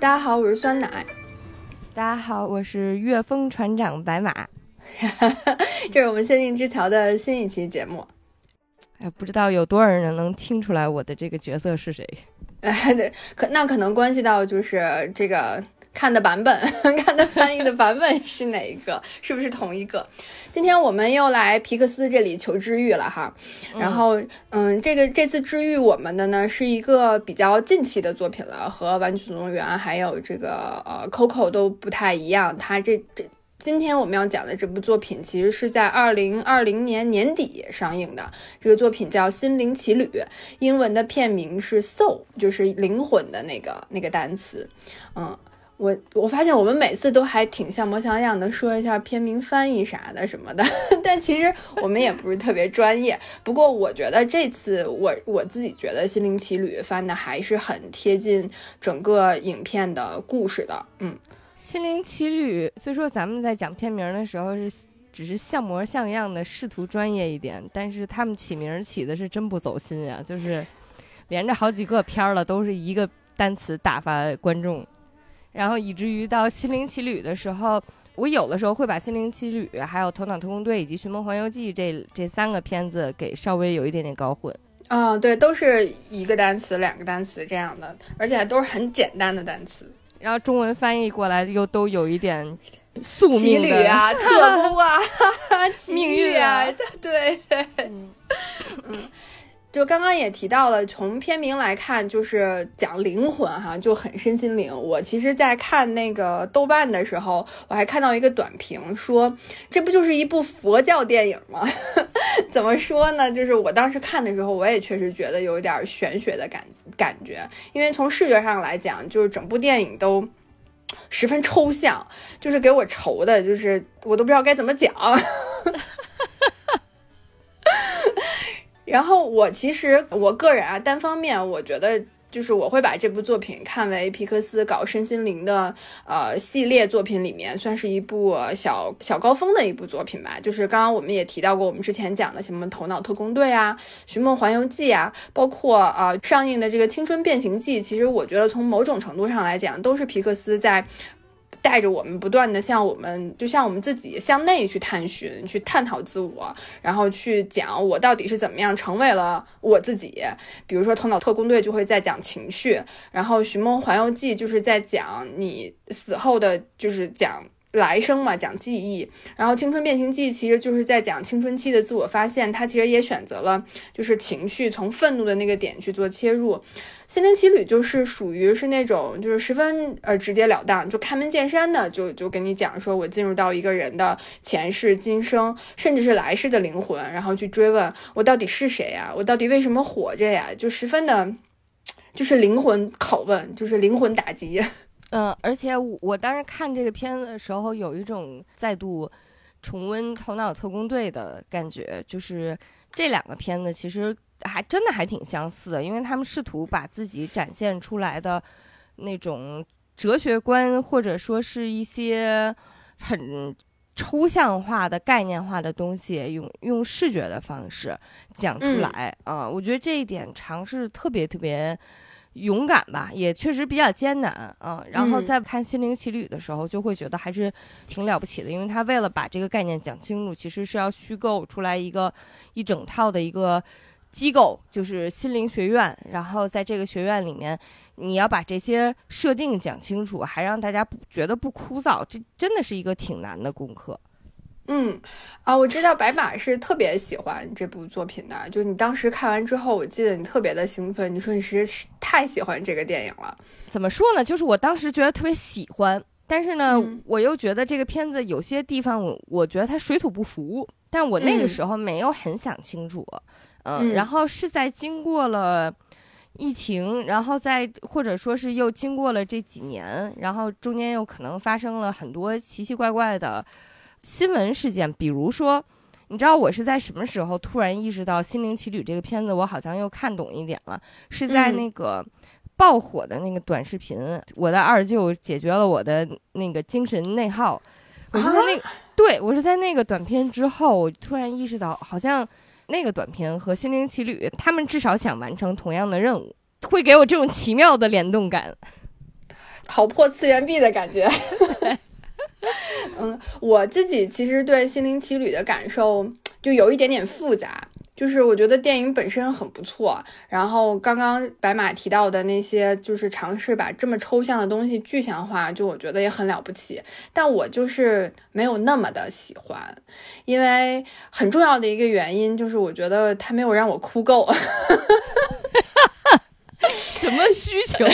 大家好，我是酸奶。大家好，我是岳峰船长白马。这是我们限定之桥的新一期节目。哎，不知道有多少人能听出来我的这个角色是谁？哎，对，可那可能关系到就是这个看的版本，看的翻译的版本是哪一个？是不是同一个？今天我们又来皮克斯这里求治愈了哈。然后，嗯，这个这次治愈我们的呢，是一个比较近期的作品了，和《玩具总动员》还有这个呃 Coco 都不太一样。它这这。今天我们要讲的这部作品，其实是在二零二零年年底上映的。这个作品叫《心灵奇旅》，英文的片名是 “soul”，就是灵魂的那个那个单词。嗯，我我发现我们每次都还挺像模像样的说一下片名翻译啥的什么的，但其实我们也不是特别专业。不过我觉得这次我我自己觉得《心灵奇旅》翻的还是很贴近整个影片的故事的。嗯。心灵奇旅，虽说咱们在讲片名的时候是只是像模像样的试图专业一点，但是他们起名起的是真不走心呀，就是连着好几个片儿了，都是一个单词打发观众，然后以至于到心灵奇旅的时候，我有的时候会把心灵奇旅、还有头脑特工队以及寻梦环游记这这三个片子给稍微有一点点搞混。啊，对，都是一个单词、两个单词这样的，而且还都是很简单的单词。然后中文翻译过来又都有一点宿命的啊，特工啊，命运啊，对对，嗯。就刚刚也提到了，从片名来看，就是讲灵魂哈，就很身心灵。我其实，在看那个豆瓣的时候，我还看到一个短评说，这不就是一部佛教电影吗？怎么说呢？就是我当时看的时候，我也确实觉得有点玄学的感感觉，因为从视觉上来讲，就是整部电影都十分抽象，就是给我愁的，就是我都不知道该怎么讲。然后我其实我个人啊，单方面我觉得就是我会把这部作品看为皮克斯搞身心灵的呃系列作品里面算是一部小小高峰的一部作品吧。就是刚刚我们也提到过，我们之前讲的什么《头脑特工队》啊，《寻梦环游记》啊，包括呃上映的这个《青春变形记》，其实我觉得从某种程度上来讲，都是皮克斯在。带着我们不断的向我们，就像我们自己向内去探寻、去探讨自我，然后去讲我到底是怎么样成为了我自己。比如说《头脑特工队》就会在讲情绪，然后《寻梦环游记》就是在讲你死后的，就是讲。来生嘛，讲记忆，然后《青春变形记》其实就是在讲青春期的自我发现，他其实也选择了就是情绪从愤怒的那个点去做切入，《心灵奇旅》就是属于是那种就是十分呃直截了当，就开门见山的就就跟你讲说，我进入到一个人的前世今生，甚至是来世的灵魂，然后去追问我到底是谁呀，我到底为什么活着呀，就十分的，就是灵魂拷问，就是灵魂打击。嗯，而且我我当时看这个片子的时候，有一种再度重温《头脑特工队》的感觉，就是这两个片子其实还真的还挺相似的，因为他们试图把自己展现出来的那种哲学观，或者说是一些很抽象化的概念化的东西，用用视觉的方式讲出来啊，我觉得这一点尝试特别特别。勇敢吧，也确实比较艰难啊。然后在看《心灵奇旅》的时候，就会觉得还是挺了不起的，因为他为了把这个概念讲清楚，其实是要虚构出来一个一整套的一个机构，就是心灵学院。然后在这个学院里面，你要把这些设定讲清楚，还让大家不觉得不枯燥，这真的是一个挺难的功课。嗯，啊，我知道白马是特别喜欢这部作品的，就你当时看完之后，我记得你特别的兴奋，你说你是太喜欢这个电影了。怎么说呢？就是我当时觉得特别喜欢，但是呢，我又觉得这个片子有些地方，我我觉得它水土不服，但我那个时候没有很想清楚，嗯，然后是在经过了疫情，然后在或者说是又经过了这几年，然后中间又可能发生了很多奇奇怪怪的。新闻事件，比如说，你知道我是在什么时候突然意识到《心灵奇旅》这个片子，我好像又看懂一点了？是在那个爆火的那个短视频，我的二舅解决了我的那个精神内耗。我是在那，对我是在那个短片之后，我突然意识到，好像那个短片和《心灵奇旅》，他们至少想完成同样的任务，会给我这种奇妙的联动感。逃破次元壁的感觉。嗯，我自己其实对《心灵奇旅》的感受就有一点点复杂。就是我觉得电影本身很不错，然后刚刚白马提到的那些，就是尝试把这么抽象的东西具象化，就我觉得也很了不起。但我就是没有那么的喜欢，因为很重要的一个原因就是我觉得他没有让我哭够。什么需求？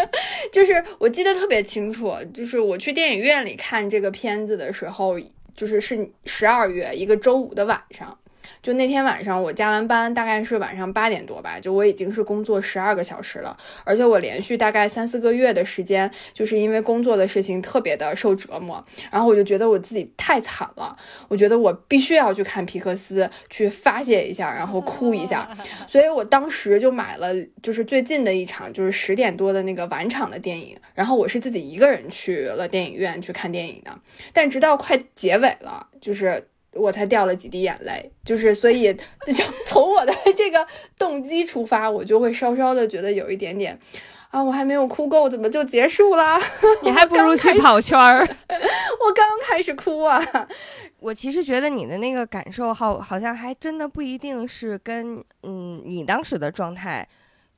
就是我记得特别清楚，就是我去电影院里看这个片子的时候，就是是十二月一个周五的晚上。就那天晚上，我加完班，大概是晚上八点多吧。就我已经是工作十二个小时了，而且我连续大概三四个月的时间，就是因为工作的事情特别的受折磨。然后我就觉得我自己太惨了，我觉得我必须要去看皮克斯，去发泄一下，然后哭一下。所以我当时就买了，就是最近的一场，就是十点多的那个晚场的电影。然后我是自己一个人去了电影院去看电影的。但直到快结尾了，就是。我才掉了几滴眼泪，就是所以就从我的这个动机出发，我就会稍稍的觉得有一点点啊，我还没有哭够，怎么就结束了？你 还不如去跑圈儿。我刚开始哭啊！我其实觉得你的那个感受，好，好像还真的不一定是跟嗯你当时的状态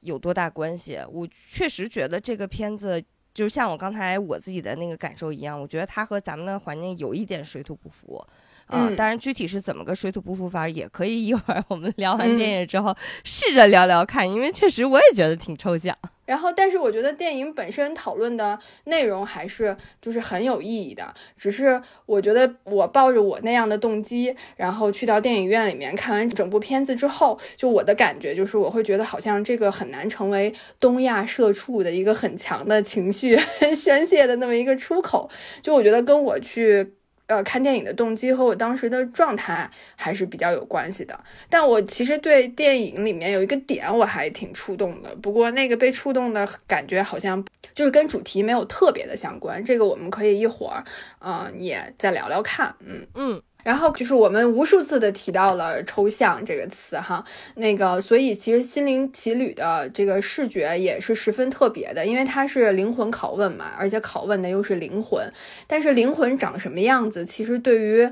有多大关系。我确实觉得这个片子，就像我刚才我自己的那个感受一样，我觉得它和咱们的环境有一点水土不服。嗯，当然，具体是怎么个水土不服法，也可以一会儿我们聊完电影之后试着聊聊看，因为确实我也觉得挺抽象。然后，但是我觉得电影本身讨论的内容还是就是很有意义的。只是我觉得我抱着我那样的动机，然后去到电影院里面看完整部片子之后，就我的感觉就是我会觉得好像这个很难成为东亚社畜的一个很强的情绪 宣泄的那么一个出口。就我觉得跟我去。呃，看电影的动机和我当时的状态还是比较有关系的。但我其实对电影里面有一个点我还挺触动的，不过那个被触动的感觉好像就是跟主题没有特别的相关。这个我们可以一会儿，嗯，也再聊聊看。嗯嗯。然后就是我们无数次的提到了抽象这个词哈，那个所以其实心灵奇旅的这个视觉也是十分特别的，因为它是灵魂拷问嘛，而且拷问的又是灵魂。但是灵魂长什么样子，其实对于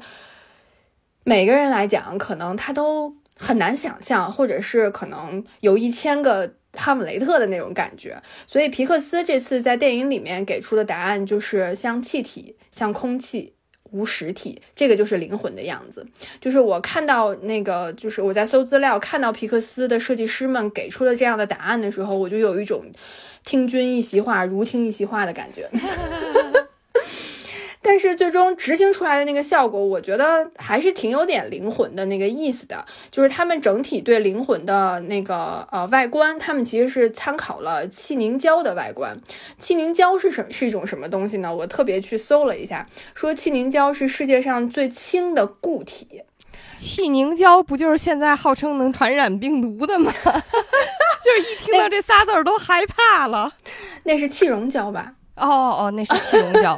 每个人来讲，可能他都很难想象，或者是可能有一千个哈姆雷特的那种感觉。所以皮克斯这次在电影里面给出的答案就是像气体，像空气。无实体，这个就是灵魂的样子。就是我看到那个，就是我在搜资料看到皮克斯的设计师们给出了这样的答案的时候，我就有一种听君一席话，如听一席话的感觉。但是最终执行出来的那个效果，我觉得还是挺有点灵魂的那个意思的。就是他们整体对灵魂的那个呃外观，他们其实是参考了气凝胶的外观。气凝胶是什是一种什么东西呢？我特别去搜了一下，说气凝胶是世界上最轻的固体。气凝胶不就是现在号称能传染病毒的吗？就是一听到这仨字儿都害怕了。那是气溶胶吧？哦哦，那是气溶胶，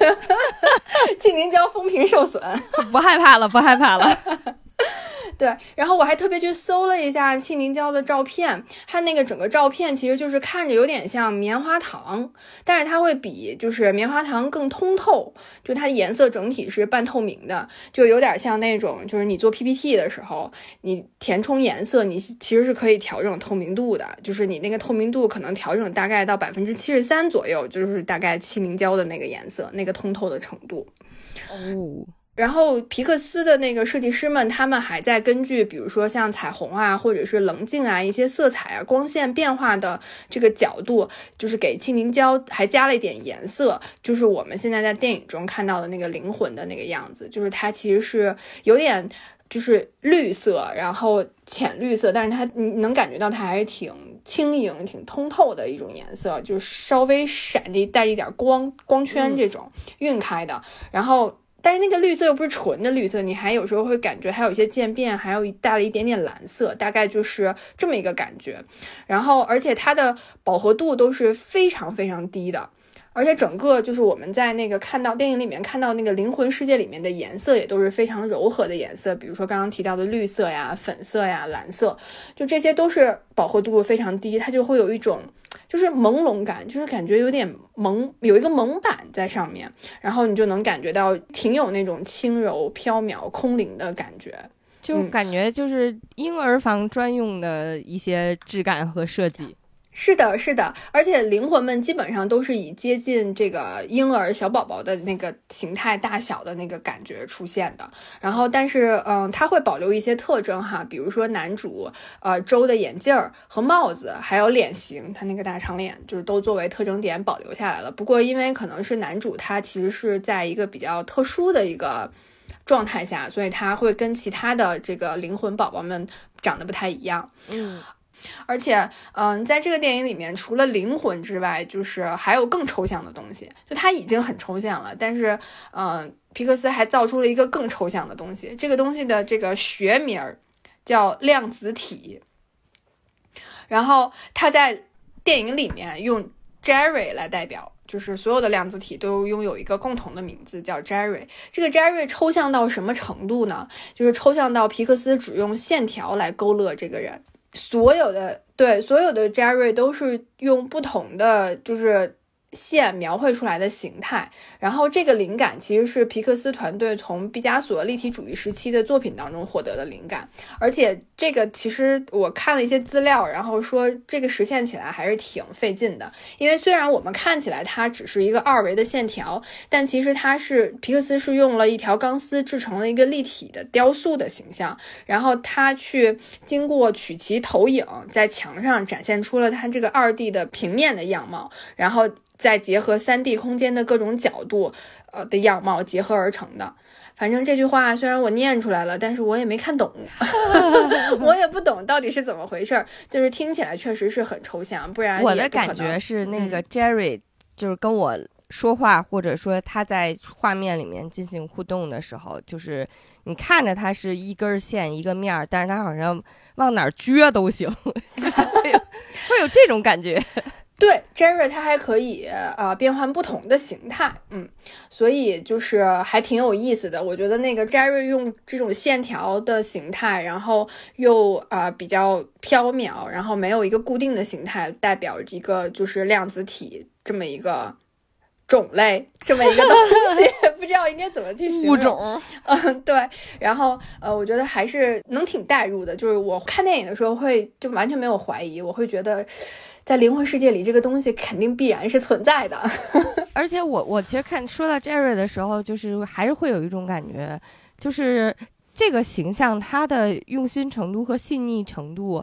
气凝胶风瓶受损，不害怕了，不害怕了。对，然后我还特别去搜了一下气凝胶的照片，它那个整个照片其实就是看着有点像棉花糖，但是它会比就是棉花糖更通透，就它的颜色整体是半透明的，就有点像那种就是你做 PPT 的时候，你填充颜色，你其实是可以调整透明度的，就是你那个透明度可能调整大概到百分之七十三左右，就是大概气凝胶的那个颜色，那个通透的程度。哦。然后皮克斯的那个设计师们，他们还在根据，比如说像彩虹啊，或者是棱镜啊，一些色彩啊、光线变化的这个角度，就是给气凝胶还加了一点颜色，就是我们现在在电影中看到的那个灵魂的那个样子，就是它其实是有点就是绿色，然后浅绿色，但是它你能感觉到它还是挺轻盈、挺通透的一种颜色，就是稍微闪着带着一点光光圈这种晕开的，然后。但是那个绿色又不是纯的绿色，你还有时候会感觉还有一些渐变，还有一带了一点点蓝色，大概就是这么一个感觉。然后，而且它的饱和度都是非常非常低的，而且整个就是我们在那个看到电影里面看到那个灵魂世界里面的颜色也都是非常柔和的颜色，比如说刚刚提到的绿色呀、粉色呀、蓝色，就这些都是饱和度非常低，它就会有一种就是朦胧感，就是感觉有点蒙，有一个蒙版在上面，然后你就能感觉到挺有那种轻柔、飘渺、空灵的感觉。就感觉就是婴儿房专用的一些质感和设计。是的，是的，而且灵魂们基本上都是以接近这个婴儿小宝宝的那个形态大小的那个感觉出现的。然后，但是，嗯，它会保留一些特征哈，比如说男主呃周的眼镜儿和帽子，还有脸型，他那个大长脸，就是都作为特征点保留下来了。不过，因为可能是男主他其实是在一个比较特殊的一个状态下，所以他会跟其他的这个灵魂宝宝们长得不太一样。嗯。而且，嗯，在这个电影里面，除了灵魂之外，就是还有更抽象的东西。就它已经很抽象了，但是，嗯，皮克斯还造出了一个更抽象的东西。这个东西的这个学名儿叫量子体。然后，他在电影里面用 Jerry 来代表，就是所有的量子体都拥有一个共同的名字，叫 Jerry。这个 Jerry 抽象到什么程度呢？就是抽象到皮克斯只用线条来勾勒这个人。所有的对所有的 Jerry 都是用不同的，就是。线描绘出来的形态，然后这个灵感其实是皮克斯团队从毕加索立体主义时期的作品当中获得的灵感，而且这个其实我看了一些资料，然后说这个实现起来还是挺费劲的，因为虽然我们看起来它只是一个二维的线条，但其实它是皮克斯是用了一条钢丝制成了一个立体的雕塑的形象，然后他去经过曲奇投影，在墙上展现出了它这个二 D 的平面的样貌，然后。再结合三 D 空间的各种角度，呃的样貌结合而成的。反正这句话虽然我念出来了，但是我也没看懂，我也不懂到底是怎么回事儿。就是听起来确实是很抽象，不然我的感觉是那个 Jerry 就是跟我说话，或者说他在画面里面进行互动的时候，就是你看着他是一根线一个面儿，但是他好像往哪儿撅都行，会有会有这种感觉。对，Jerry 它还可以呃变换不同的形态，嗯，所以就是还挺有意思的。我觉得那个 Jerry 用这种线条的形态，然后又啊比较飘渺，然后没有一个固定的形态，代表一个就是量子体这么一个种类，这么一个东西，不知道应该怎么去形容。物种，嗯，对。然后呃，我觉得还是能挺代入的，就是我看电影的时候会就完全没有怀疑，我会觉得。在灵魂世界里，这个东西肯定必然是存在的。而且我我其实看说到 Jerry 的时候，就是还是会有一种感觉，就是这个形象他的用心程度和细腻程度，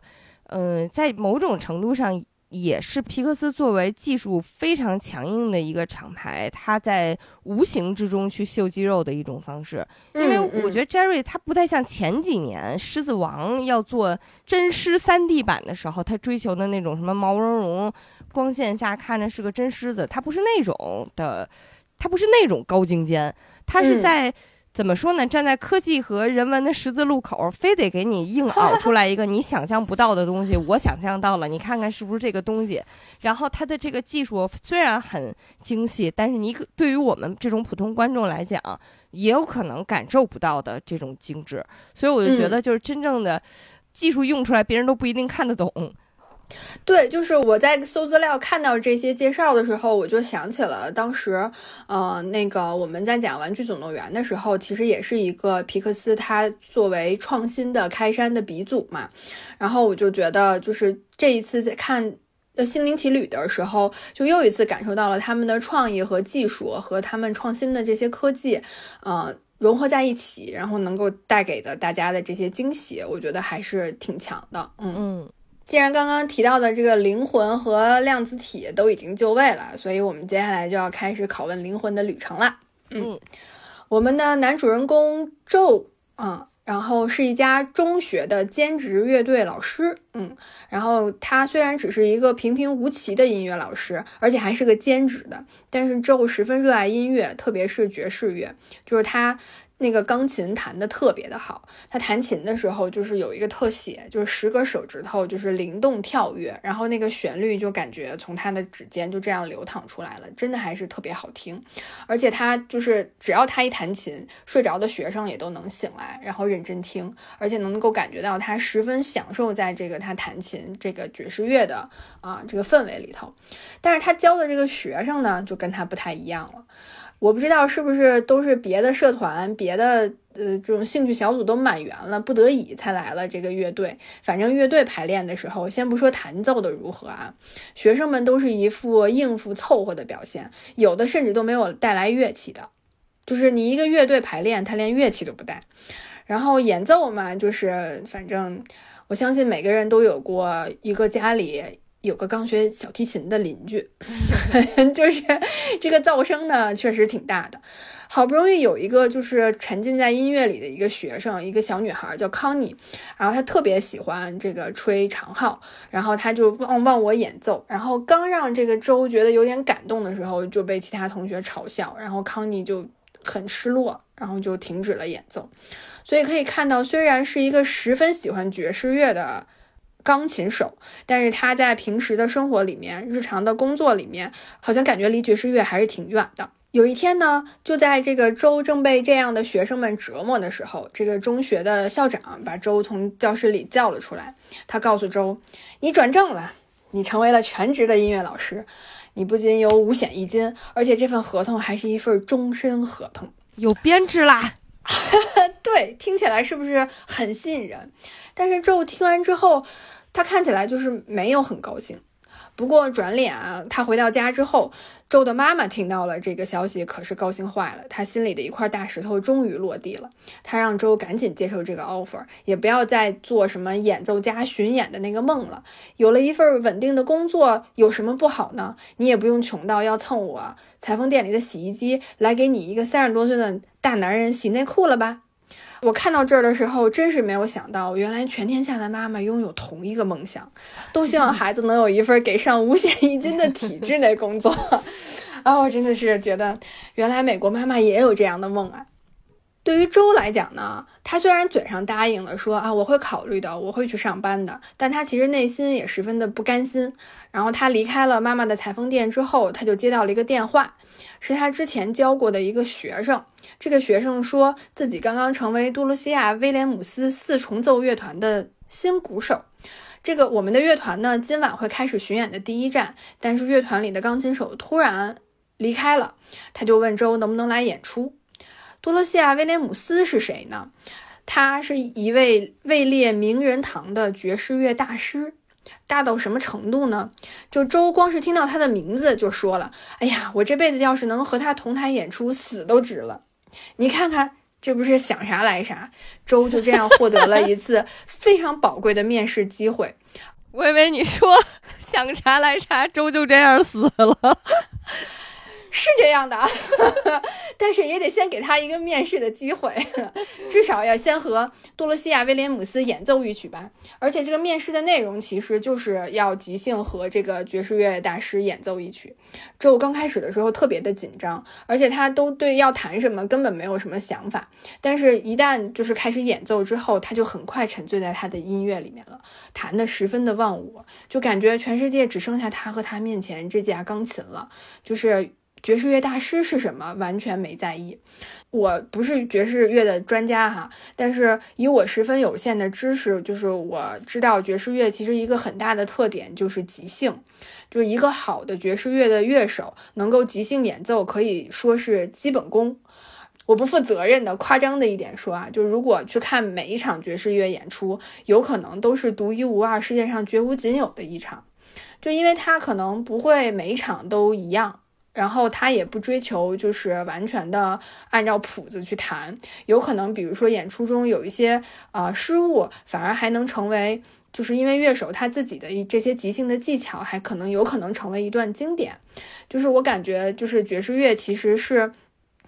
嗯，在某种程度上。也是皮克斯作为技术非常强硬的一个厂牌，他在无形之中去秀肌肉的一种方式。因为我觉得 Jerry 他不太像前几年《狮子王》要做真狮三 D 版的时候，他追求的那种什么毛茸茸、光线下看着是个真狮子，他不是那种的，他不是那种高精尖，他是在。怎么说呢？站在科技和人文的十字路口，非得给你硬 熬出来一个你想象不到的东西。我想象到了，你看看是不是这个东西？然后它的这个技术虽然很精细，但是你对于我们这种普通观众来讲，也有可能感受不到的这种精致。所以我就觉得，就是真正的技术用出来，别人都不一定看得懂。对，就是我在搜资料看到这些介绍的时候，我就想起了当时，呃，那个我们在讲《玩具总动员》的时候，其实也是一个皮克斯，它作为创新的开山的鼻祖嘛。然后我就觉得，就是这一次在看《呃心灵奇旅》的时候，就又一次感受到了他们的创意和技术和他们创新的这些科技，呃，融合在一起，然后能够带给的大家的这些惊喜，我觉得还是挺强的。嗯嗯。既然刚刚提到的这个灵魂和量子体都已经就位了，所以我们接下来就要开始拷问灵魂的旅程了。嗯，我们的男主人公 Joe 啊，然后是一家中学的兼职乐队老师。嗯，然后他虽然只是一个平平无奇的音乐老师，而且还是个兼职的，但是 Joe 十分热爱音乐，特别是爵士乐，就是他。那个钢琴弹得特别的好，他弹琴的时候就是有一个特写，就是十个手指头就是灵动跳跃，然后那个旋律就感觉从他的指尖就这样流淌出来了，真的还是特别好听。而且他就是只要他一弹琴，睡着的学生也都能醒来，然后认真听，而且能够感觉到他十分享受在这个他弹琴这个爵士乐的啊这个氛围里头。但是他教的这个学生呢，就跟他不太一样了。我不知道是不是都是别的社团、别的呃这种兴趣小组都满员了，不得已才来了这个乐队。反正乐队排练的时候，先不说弹奏的如何啊，学生们都是一副应付凑合的表现，有的甚至都没有带来乐器的。就是你一个乐队排练，他连乐器都不带。然后演奏嘛，就是反正我相信每个人都有过一个家里。有个刚学小提琴的邻居，就是这个噪声呢，确实挺大的。好不容易有一个就是沉浸在音乐里的一个学生，一个小女孩叫康妮，然后她特别喜欢这个吹长号，然后她就望望我演奏，然后刚让这个周觉得有点感动的时候，就被其他同学嘲笑，然后康妮就很失落，然后就停止了演奏。所以可以看到，虽然是一个十分喜欢爵士乐的。钢琴手，但是他在平时的生活里面、日常的工作里面，好像感觉离爵士乐还是挺远的。有一天呢，就在这个周正被这样的学生们折磨的时候，这个中学的校长把周从教室里叫了出来。他告诉周：“你转正了，你成为了全职的音乐老师。你不仅有五险一金，而且这份合同还是一份终身合同，有编制啦。” 对，听起来是不是很吸引人？但是之后听完之后。他看起来就是没有很高兴，不过转脸啊，他回到家之后，周的妈妈听到了这个消息，可是高兴坏了。他心里的一块大石头终于落地了。他让周赶紧接受这个 offer，也不要再做什么演奏家巡演的那个梦了。有了一份稳定的工作，有什么不好呢？你也不用穷到要蹭我裁缝店里的洗衣机来给你一个三十多岁的大男人洗内裤了吧？我看到这儿的时候，真是没有想到，原来全天下的妈妈拥有同一个梦想，都希望孩子能有一份给上五险一金的体制内工作。啊，我真的是觉得，原来美国妈妈也有这样的梦啊。对于周来讲呢，他虽然嘴上答应了说啊我会考虑的，我会去上班的，但他其实内心也十分的不甘心。然后他离开了妈妈的裁缝店之后，他就接到了一个电话，是他之前教过的一个学生。这个学生说自己刚刚成为多罗西亚威廉姆斯四重奏乐团的新鼓手。这个我们的乐团呢，今晚会开始巡演的第一站，但是乐团里的钢琴手突然离开了，他就问周能不能来演出。多罗西亚·威廉姆斯是谁呢？他是一位位列名人堂的爵士乐大师，大到什么程度呢？就周光是听到他的名字就说了：“哎呀，我这辈子要是能和他同台演出，死都值了。”你看看，这不是想啥来啥？周就这样获得了一次非常宝贵的面试机会。我以为你说想啥来啥，周就这样死了。是这样的，但是也得先给他一个面试的机会，至少要先和多罗西亚·威廉姆斯演奏一曲吧。而且这个面试的内容其实就是要即兴和这个爵士乐大师演奏一曲。周刚开始的时候特别的紧张，而且他都对要弹什么根本没有什么想法。但是，一旦就是开始演奏之后，他就很快沉醉在他的音乐里面了，弹得十分的忘我，就感觉全世界只剩下他和他面前这架钢琴了，就是。爵士乐大师是什么？完全没在意。我不是爵士乐的专家哈，但是以我十分有限的知识，就是我知道爵士乐其实一个很大的特点就是即兴，就是一个好的爵士乐的乐手能够即兴演奏，可以说是基本功。我不负责任的、夸张的一点说啊，就如果去看每一场爵士乐演出，有可能都是独一无二、世界上绝无仅有的一场，就因为它可能不会每一场都一样。然后他也不追求就是完全的按照谱子去弹，有可能比如说演出中有一些呃失误，反而还能成为，就是因为乐手他自己的这些即兴的技巧，还可能有可能成为一段经典。就是我感觉，就是爵士乐其实是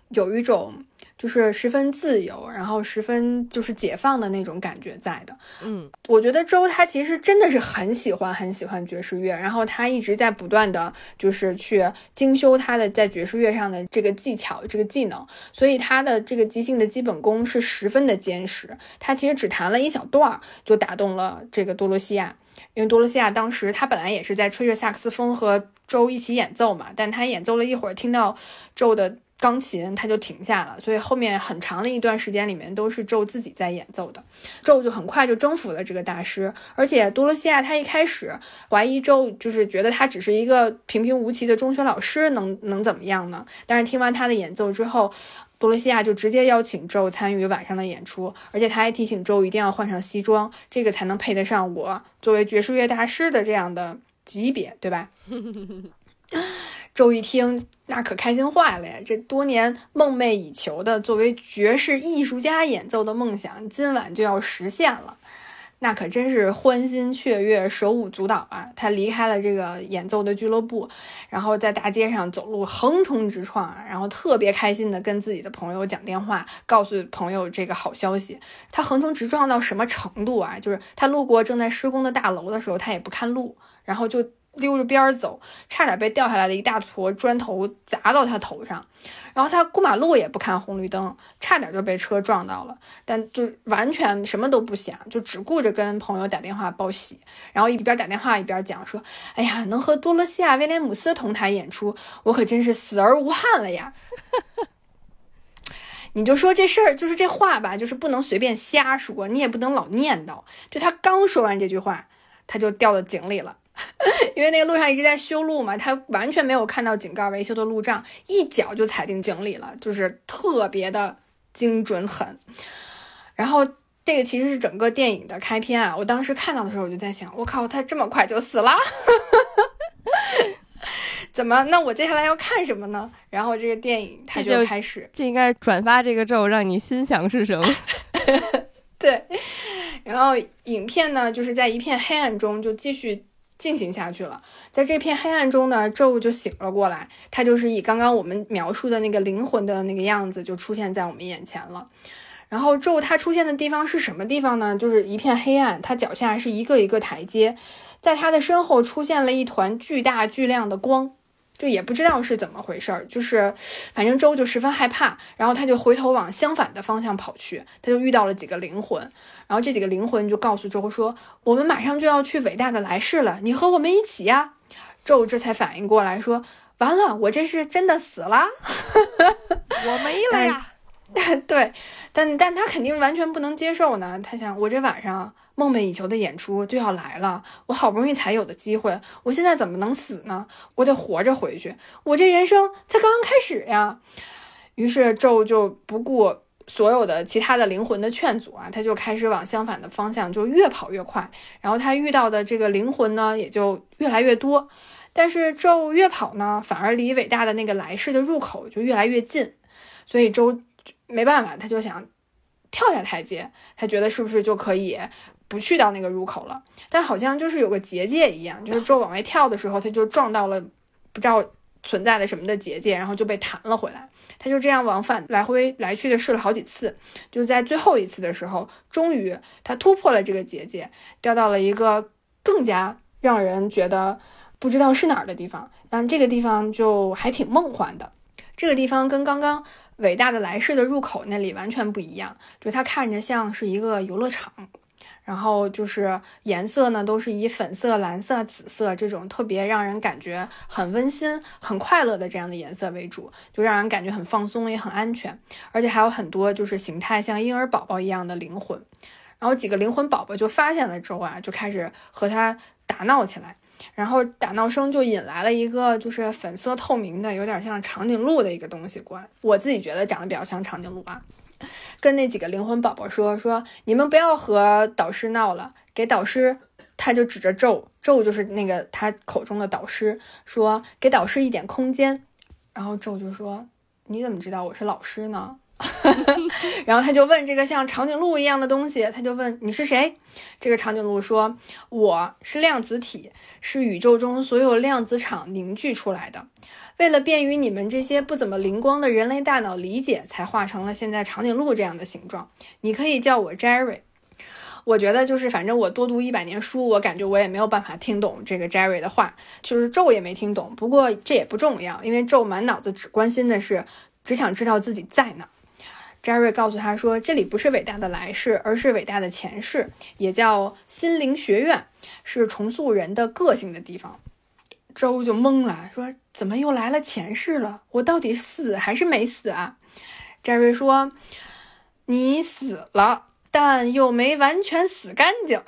有一种就是十分自由，然后十分就是解放的那种感觉在的。嗯，我觉得周他其实真的是很喜欢很喜欢爵士乐，然后他一直在不断的就是去精修他的在爵士乐上的这个技巧、这个技能，所以他的这个即兴的基本功是十分的坚实。他其实只弹了一小段儿就打动了这个多罗西亚，因为多罗西亚当时他本来也是在吹着萨克斯风和周一起演奏嘛，但他演奏了一会儿，听到周的。钢琴他就停下了，所以后面很长的一段时间里面都是宙自己在演奏的。宙就很快就征服了这个大师，而且多罗西亚他一开始怀疑宙，就是觉得他只是一个平平无奇的中学老师，能能怎么样呢？但是听完他的演奏之后，多罗西亚就直接邀请周参与晚上的演出，而且他还提醒周一定要换上西装，这个才能配得上我作为爵士乐大师的这样的级别，对吧？周一听，那可开心坏了呀！这多年梦寐以求的作为爵士艺术家演奏的梦想，今晚就要实现了，那可真是欢欣雀跃、手舞足蹈啊！他离开了这个演奏的俱乐部，然后在大街上走路横冲直撞啊，然后特别开心的跟自己的朋友讲电话，告诉朋友这个好消息。他横冲直撞到什么程度啊？就是他路过正在施工的大楼的时候，他也不看路，然后就。溜着边儿走，差点被掉下来的一大坨砖头砸到他头上。然后他过马路也不看红绿灯，差点就被车撞到了。但就完全什么都不想，就只顾着跟朋友打电话报喜。然后一边打电话一边讲说：“哎呀，能和多罗西亚·威廉姆斯同台演出，我可真是死而无憾了呀！” 你就说这事儿，就是这话吧，就是不能随便瞎说，你也不能老念叨。就他刚说完这句话，他就掉到井里了。因为那个路上一直在修路嘛，他完全没有看到井盖维修的路障，一脚就踩进井里了，就是特别的精准狠。然后这个其实是整个电影的开篇啊，我当时看到的时候我就在想，我靠，他这么快就死了，怎么？那我接下来要看什么呢？然后这个电影它就开始，这应该是转发这个咒让你心想事成。对，然后影片呢就是在一片黑暗中就继续。进行下去了，在这片黑暗中呢，咒就醒了过来，他就是以刚刚我们描述的那个灵魂的那个样子，就出现在我们眼前了。然后咒他出现的地方是什么地方呢？就是一片黑暗，他脚下是一个一个台阶，在他的身后出现了一团巨大巨亮的光。就也不知道是怎么回事儿，就是反正周就十分害怕，然后他就回头往相反的方向跑去，他就遇到了几个灵魂，然后这几个灵魂就告诉周说：“我们马上就要去伟大的来世了，你和我们一起呀。”周这才反应过来，说：“完了，我这是真的死了，我没了呀。” 对，但但他肯定完全不能接受呢，他想我这晚上。梦寐以求的演出就要来了，我好不容易才有的机会，我现在怎么能死呢？我得活着回去，我这人生才刚刚开始呀。于是纣就不顾所有的其他的灵魂的劝阻啊，他就开始往相反的方向就越跑越快，然后他遇到的这个灵魂呢也就越来越多。但是纣越跑呢，反而离伟大的那个来世的入口就越来越近，所以周没办法，他就想跳下台阶，他觉得是不是就可以。不去到那个入口了，但好像就是有个结界一样，就是周往外跳的时候，他就撞到了不知道存在的什么的结界，然后就被弹了回来。他就这样往返来回来去的试了好几次，就在最后一次的时候，终于他突破了这个结界，掉到了一个更加让人觉得不知道是哪儿的地方。但这个地方就还挺梦幻的，这个地方跟刚刚伟大的来世的入口那里完全不一样，就它看着像是一个游乐场。然后就是颜色呢，都是以粉色、蓝色、紫色这种特别让人感觉很温馨、很快乐的这样的颜色为主，就让人感觉很放松，也很安全。而且还有很多就是形态像婴儿宝宝一样的灵魂。然后几个灵魂宝宝就发现了之后啊，就开始和他打闹起来。然后打闹声就引来了一个就是粉色透明的，有点像长颈鹿的一个东西过来。我自己觉得长得比较像长颈鹿啊。跟那几个灵魂宝宝说说，你们不要和导师闹了，给导师，他就指着咒咒，就是那个他口中的导师，说给导师一点空间。然后咒就说，你怎么知道我是老师呢？然后他就问这个像长颈鹿一样的东西，他就问你是谁？这个长颈鹿说：“我是量子体，是宇宙中所有量子场凝聚出来的。为了便于你们这些不怎么灵光的人类大脑理解，才画成了现在长颈鹿这样的形状。你可以叫我 Jerry。”我觉得就是，反正我多读一百年书，我感觉我也没有办法听懂这个 Jerry 的话，就是咒也没听懂。不过这也不重要，因为咒满脑子只关心的是，只想知道自己在哪。Jerry 告诉他说，这里不是伟大的来世，而是伟大的前世，也叫心灵学院，是重塑人的个性的地方。周就懵了，说怎么又来了前世了？我到底死还是没死啊？Jerry 说，你死了。但又没完全死干净，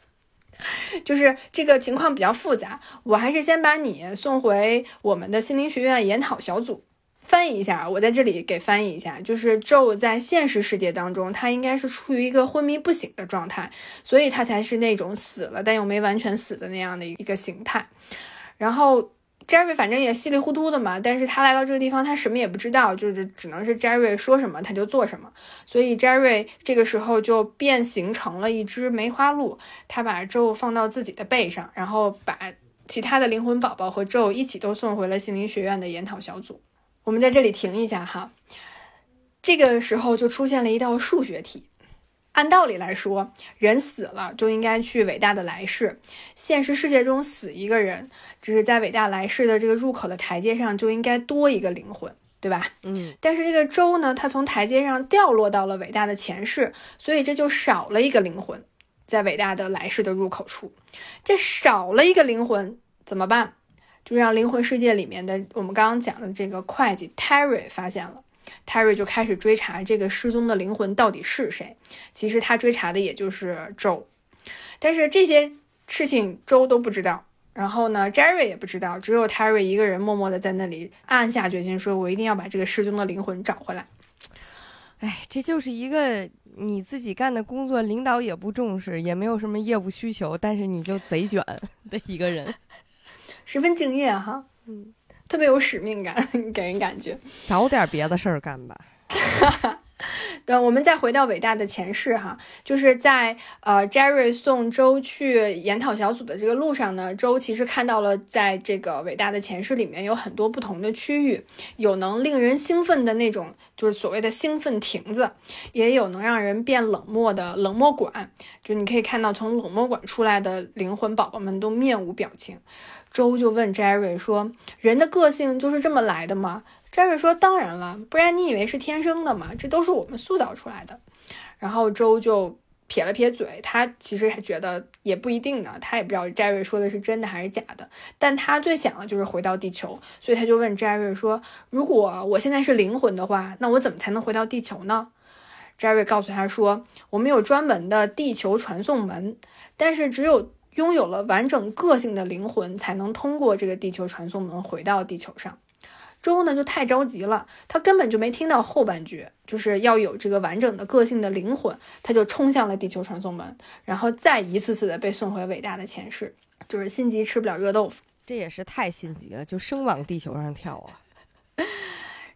就是这个情况比较复杂。我还是先把你送回我们的心灵学院研讨小组，翻译一下。我在这里给翻译一下，就是咒在现实世界当中，他应该是处于一个昏迷不醒的状态，所以他才是那种死了但又没完全死的那样的一个形态。然后。Jerry 反正也稀里糊涂的嘛，但是他来到这个地方，他什么也不知道，就是只能是 Jerry 说什么他就做什么，所以 Jerry 这个时候就变形成了一只梅花鹿，他把 Joe 放到自己的背上，然后把其他的灵魂宝宝和 Joe 一起都送回了心灵学院的研讨小组。我们在这里停一下哈，这个时候就出现了一道数学题。按道理来说，人死了就应该去伟大的来世。现实世界中死一个人，只是在伟大来世的这个入口的台阶上就应该多一个灵魂，对吧？嗯。但是这个周呢，他从台阶上掉落到了伟大的前世，所以这就少了一个灵魂，在伟大的来世的入口处。这少了一个灵魂怎么办？就让灵魂世界里面的我们刚刚讲的这个会计 Terry 发现了。Terry 就开始追查这个失踪的灵魂到底是谁。其实他追查的也就是周，但是这些事情周都不知道。然后呢，Jerry 也不知道，只有 Terry 一个人默默的在那里暗下决心，说我一定要把这个失踪的灵魂找回来。哎，这就是一个你自己干的工作，领导也不重视，也没有什么业务需求，但是你就贼卷 的一个人，十分敬业哈。嗯。特别有使命感，给人感觉。找点别的事儿干吧。等我们再回到伟大的前世哈，就是在呃，Jerry 送周去研讨小组的这个路上呢，周其实看到了在这个伟大的前世里面有很多不同的区域，有能令人兴奋的那种，就是所谓的兴奋亭子，也有能让人变冷漠的冷漠馆。就你可以看到从冷漠馆出来的灵魂宝宝们都面无表情。周就问 Jerry 说：“人的个性就是这么来的吗？”Jerry 说：“当然了，不然你以为是天生的吗？这都是我们塑造出来的。”然后周就撇了撇嘴，他其实还觉得也不一定呢，他也不知道 Jerry 说的是真的还是假的。但他最想的就是回到地球，所以他就问 Jerry 说：“如果我现在是灵魂的话，那我怎么才能回到地球呢？”Jerry 告诉他说：“我们有专门的地球传送门，但是只有……”拥有了完整个性的灵魂，才能通过这个地球传送门回到地球上。周呢就太着急了，他根本就没听到后半句，就是要有这个完整的个性的灵魂，他就冲向了地球传送门，然后再一次次的被送回伟大的前世，就是心急吃不了热豆腐，这也是太心急了，就生往地球上跳啊。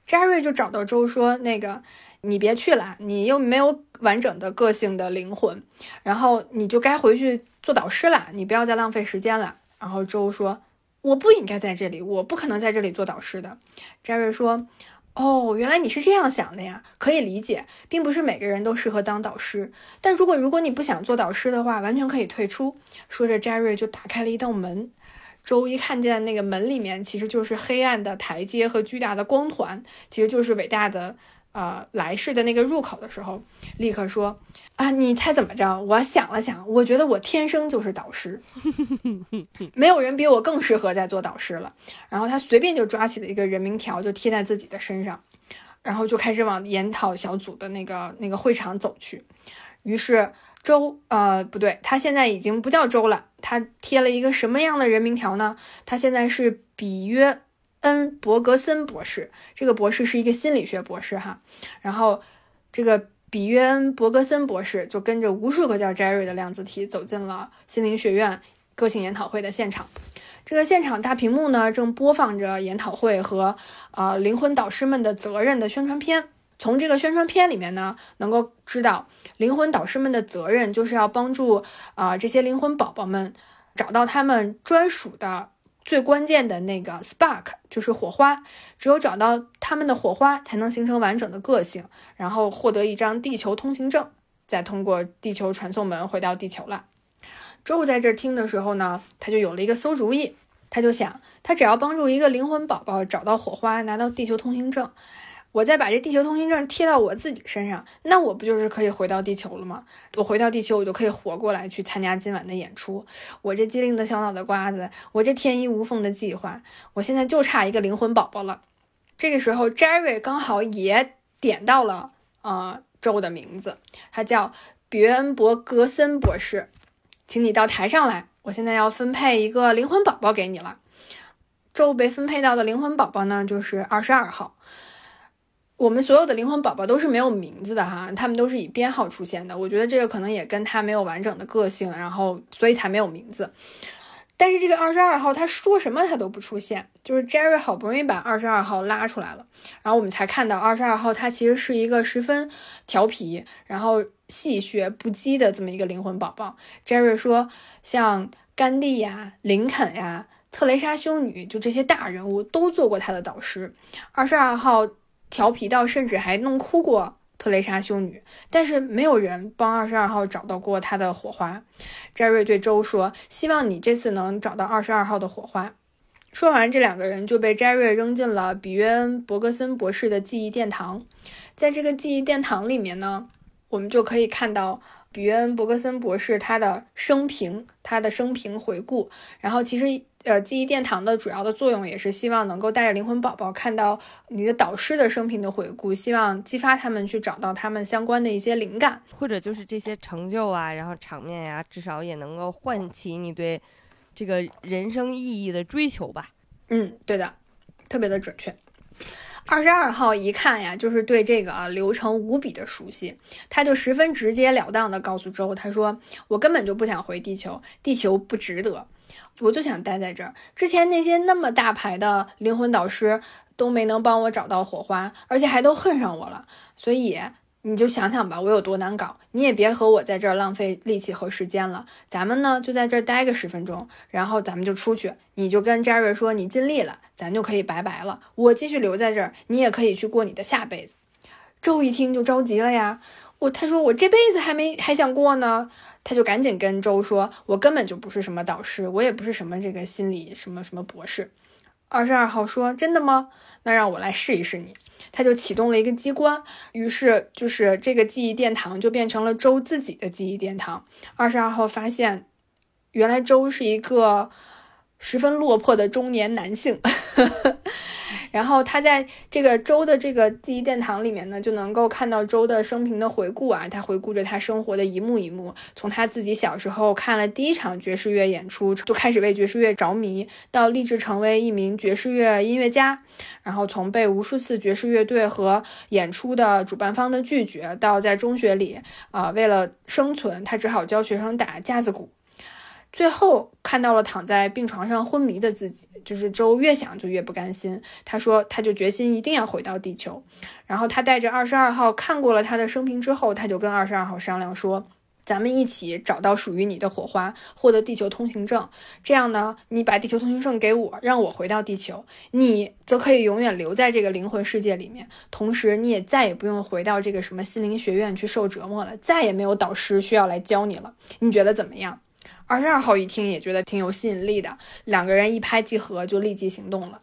扎瑞就找到周说：“那个。”你别去了，你又没有完整的个性的灵魂，然后你就该回去做导师了，你不要再浪费时间了。然后周说：“我不应该在这里，我不可能在这里做导师的。”詹瑞说：“哦，原来你是这样想的呀，可以理解，并不是每个人都适合当导师。但如果如果你不想做导师的话，完全可以退出。”说着，詹瑞就打开了一道门。周一看见那个门里面，其实就是黑暗的台阶和巨大的光团，其实就是伟大的。呃，来世的那个入口的时候，立刻说：“啊，你猜怎么着？”我想了想，我觉得我天生就是导师，没有人比我更适合在做导师了。然后他随便就抓起了一个人名条，就贴在自己的身上，然后就开始往研讨小组的那个那个会场走去。于是周，呃，不对，他现在已经不叫周了，他贴了一个什么样的人名条呢？他现在是比约。恩伯格森博士，这个博士是一个心理学博士哈。然后，这个比约恩伯格森博士就跟着无数个叫 Jerry 的量子体走进了心灵学院个性研讨会的现场。这个现场大屏幕呢，正播放着研讨会和呃灵魂导师们的责任的宣传片。从这个宣传片里面呢，能够知道灵魂导师们的责任就是要帮助啊这些灵魂宝宝们找到他们专属的最关键的那个 spark，就是火花。只有找到他们的火花，才能形成完整的个性，然后获得一张地球通行证，再通过地球传送门回到地球了。周在这听的时候呢，他就有了一个馊主意。他就想，他只要帮助一个灵魂宝宝找到火花，拿到地球通行证，我再把这地球通行证贴到我自己身上，那我不就是可以回到地球了吗？我回到地球，我就可以活过来去参加今晚的演出。我这机灵的小脑袋瓜子，我这天衣无缝的计划，我现在就差一个灵魂宝宝了。这个时候，Jerry 刚好也点到了啊周的名字，他叫比恩伯格森博士，请你到台上来。我现在要分配一个灵魂宝宝给你了。周被分配到的灵魂宝宝呢，就是二十二号。我们所有的灵魂宝宝都是没有名字的哈，他们都是以编号出现的。我觉得这个可能也跟他没有完整的个性，然后所以才没有名字。但是这个二十二号他说什么他都不出现，就是 Jerry 好不容易把二十二号拉出来了，然后我们才看到二十二号他其实是一个十分调皮，然后。戏谑不羁的这么一个灵魂宝宝，Jerry 说，像甘地呀、林肯呀、特蕾莎修女，就这些大人物都做过他的导师。二十二号调皮到甚至还弄哭过特蕾莎修女，但是没有人帮二十二号找到过他的火花。Jerry 对周说：“希望你这次能找到二十二号的火花。”说完，这两个人就被 Jerry 扔进了比约恩·伯格森博士的记忆殿堂。在这个记忆殿堂里面呢。我们就可以看到比约恩·伯格森博士他的生平，他的生平回顾。然后，其实呃，记忆殿堂的主要的作用也是希望能够带着灵魂宝宝看到你的导师的生平的回顾，希望激发他们去找到他们相关的一些灵感，或者就是这些成就啊，然后场面呀，至少也能够唤起你对这个人生意义的追求吧。嗯，对的，特别的准确。二十二号一看呀，就是对这个流程无比的熟悉，他就十分直截了当的告诉周，他说：“我根本就不想回地球，地球不值得，我就想待在这儿。之前那些那么大牌的灵魂导师都没能帮我找到火花，而且还都恨上我了，所以。”你就想想吧，我有多难搞，你也别和我在这儿浪费力气和时间了。咱们呢就在这儿待个十分钟，然后咱们就出去。你就跟 Jerry 说你尽力了，咱就可以拜拜了。我继续留在这儿，你也可以去过你的下辈子。周一听就着急了呀，我他说我这辈子还没还想过呢，他就赶紧跟周说，我根本就不是什么导师，我也不是什么这个心理什么什么博士。二十二号说真的吗？那让我来试一试你。他就启动了一个机关，于是就是这个记忆殿堂就变成了周自己的记忆殿堂。二十二号发现，原来周是一个十分落魄的中年男性。然后他在这个周的这个记忆殿堂里面呢，就能够看到周的生平的回顾啊，他回顾着他生活的一幕一幕，从他自己小时候看了第一场爵士乐演出就开始为爵士乐着迷，到立志成为一名爵士乐音乐家，然后从被无数次爵士乐队和演出的主办方的拒绝，到在中学里啊为了生存，他只好教学生打架子鼓。最后看到了躺在病床上昏迷的自己，就是周越想就越不甘心。他说，他就决心一定要回到地球。然后他带着二十二号看过了他的生平之后，他就跟二十二号商量说：“咱们一起找到属于你的火花，获得地球通行证。这样呢，你把地球通行证给我，让我回到地球，你则可以永远留在这个灵魂世界里面。同时，你也再也不用回到这个什么心灵学院去受折磨了，再也没有导师需要来教你了。你觉得怎么样？”二十二号一听也觉得挺有吸引力的，两个人一拍即合，就立即行动了。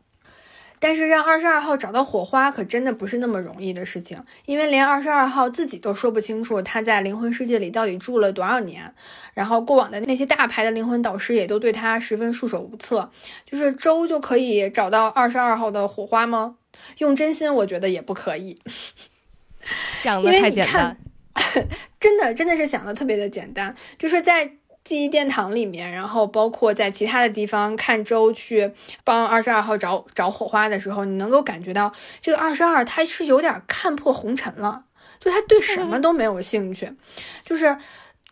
但是让二十二号找到火花，可真的不是那么容易的事情，因为连二十二号自己都说不清楚他在灵魂世界里到底住了多少年，然后过往的那些大牌的灵魂导师也都对他十分束手无策。就是周就可以找到二十二号的火花吗？用真心，我觉得也不可以。想的太简单，真的真的是想的特别的简单，就是在。记忆殿堂里面，然后包括在其他的地方看周去帮二十二号找找火花的时候，你能够感觉到这个二十二他是有点看破红尘了，就他对什么都没有兴趣，就是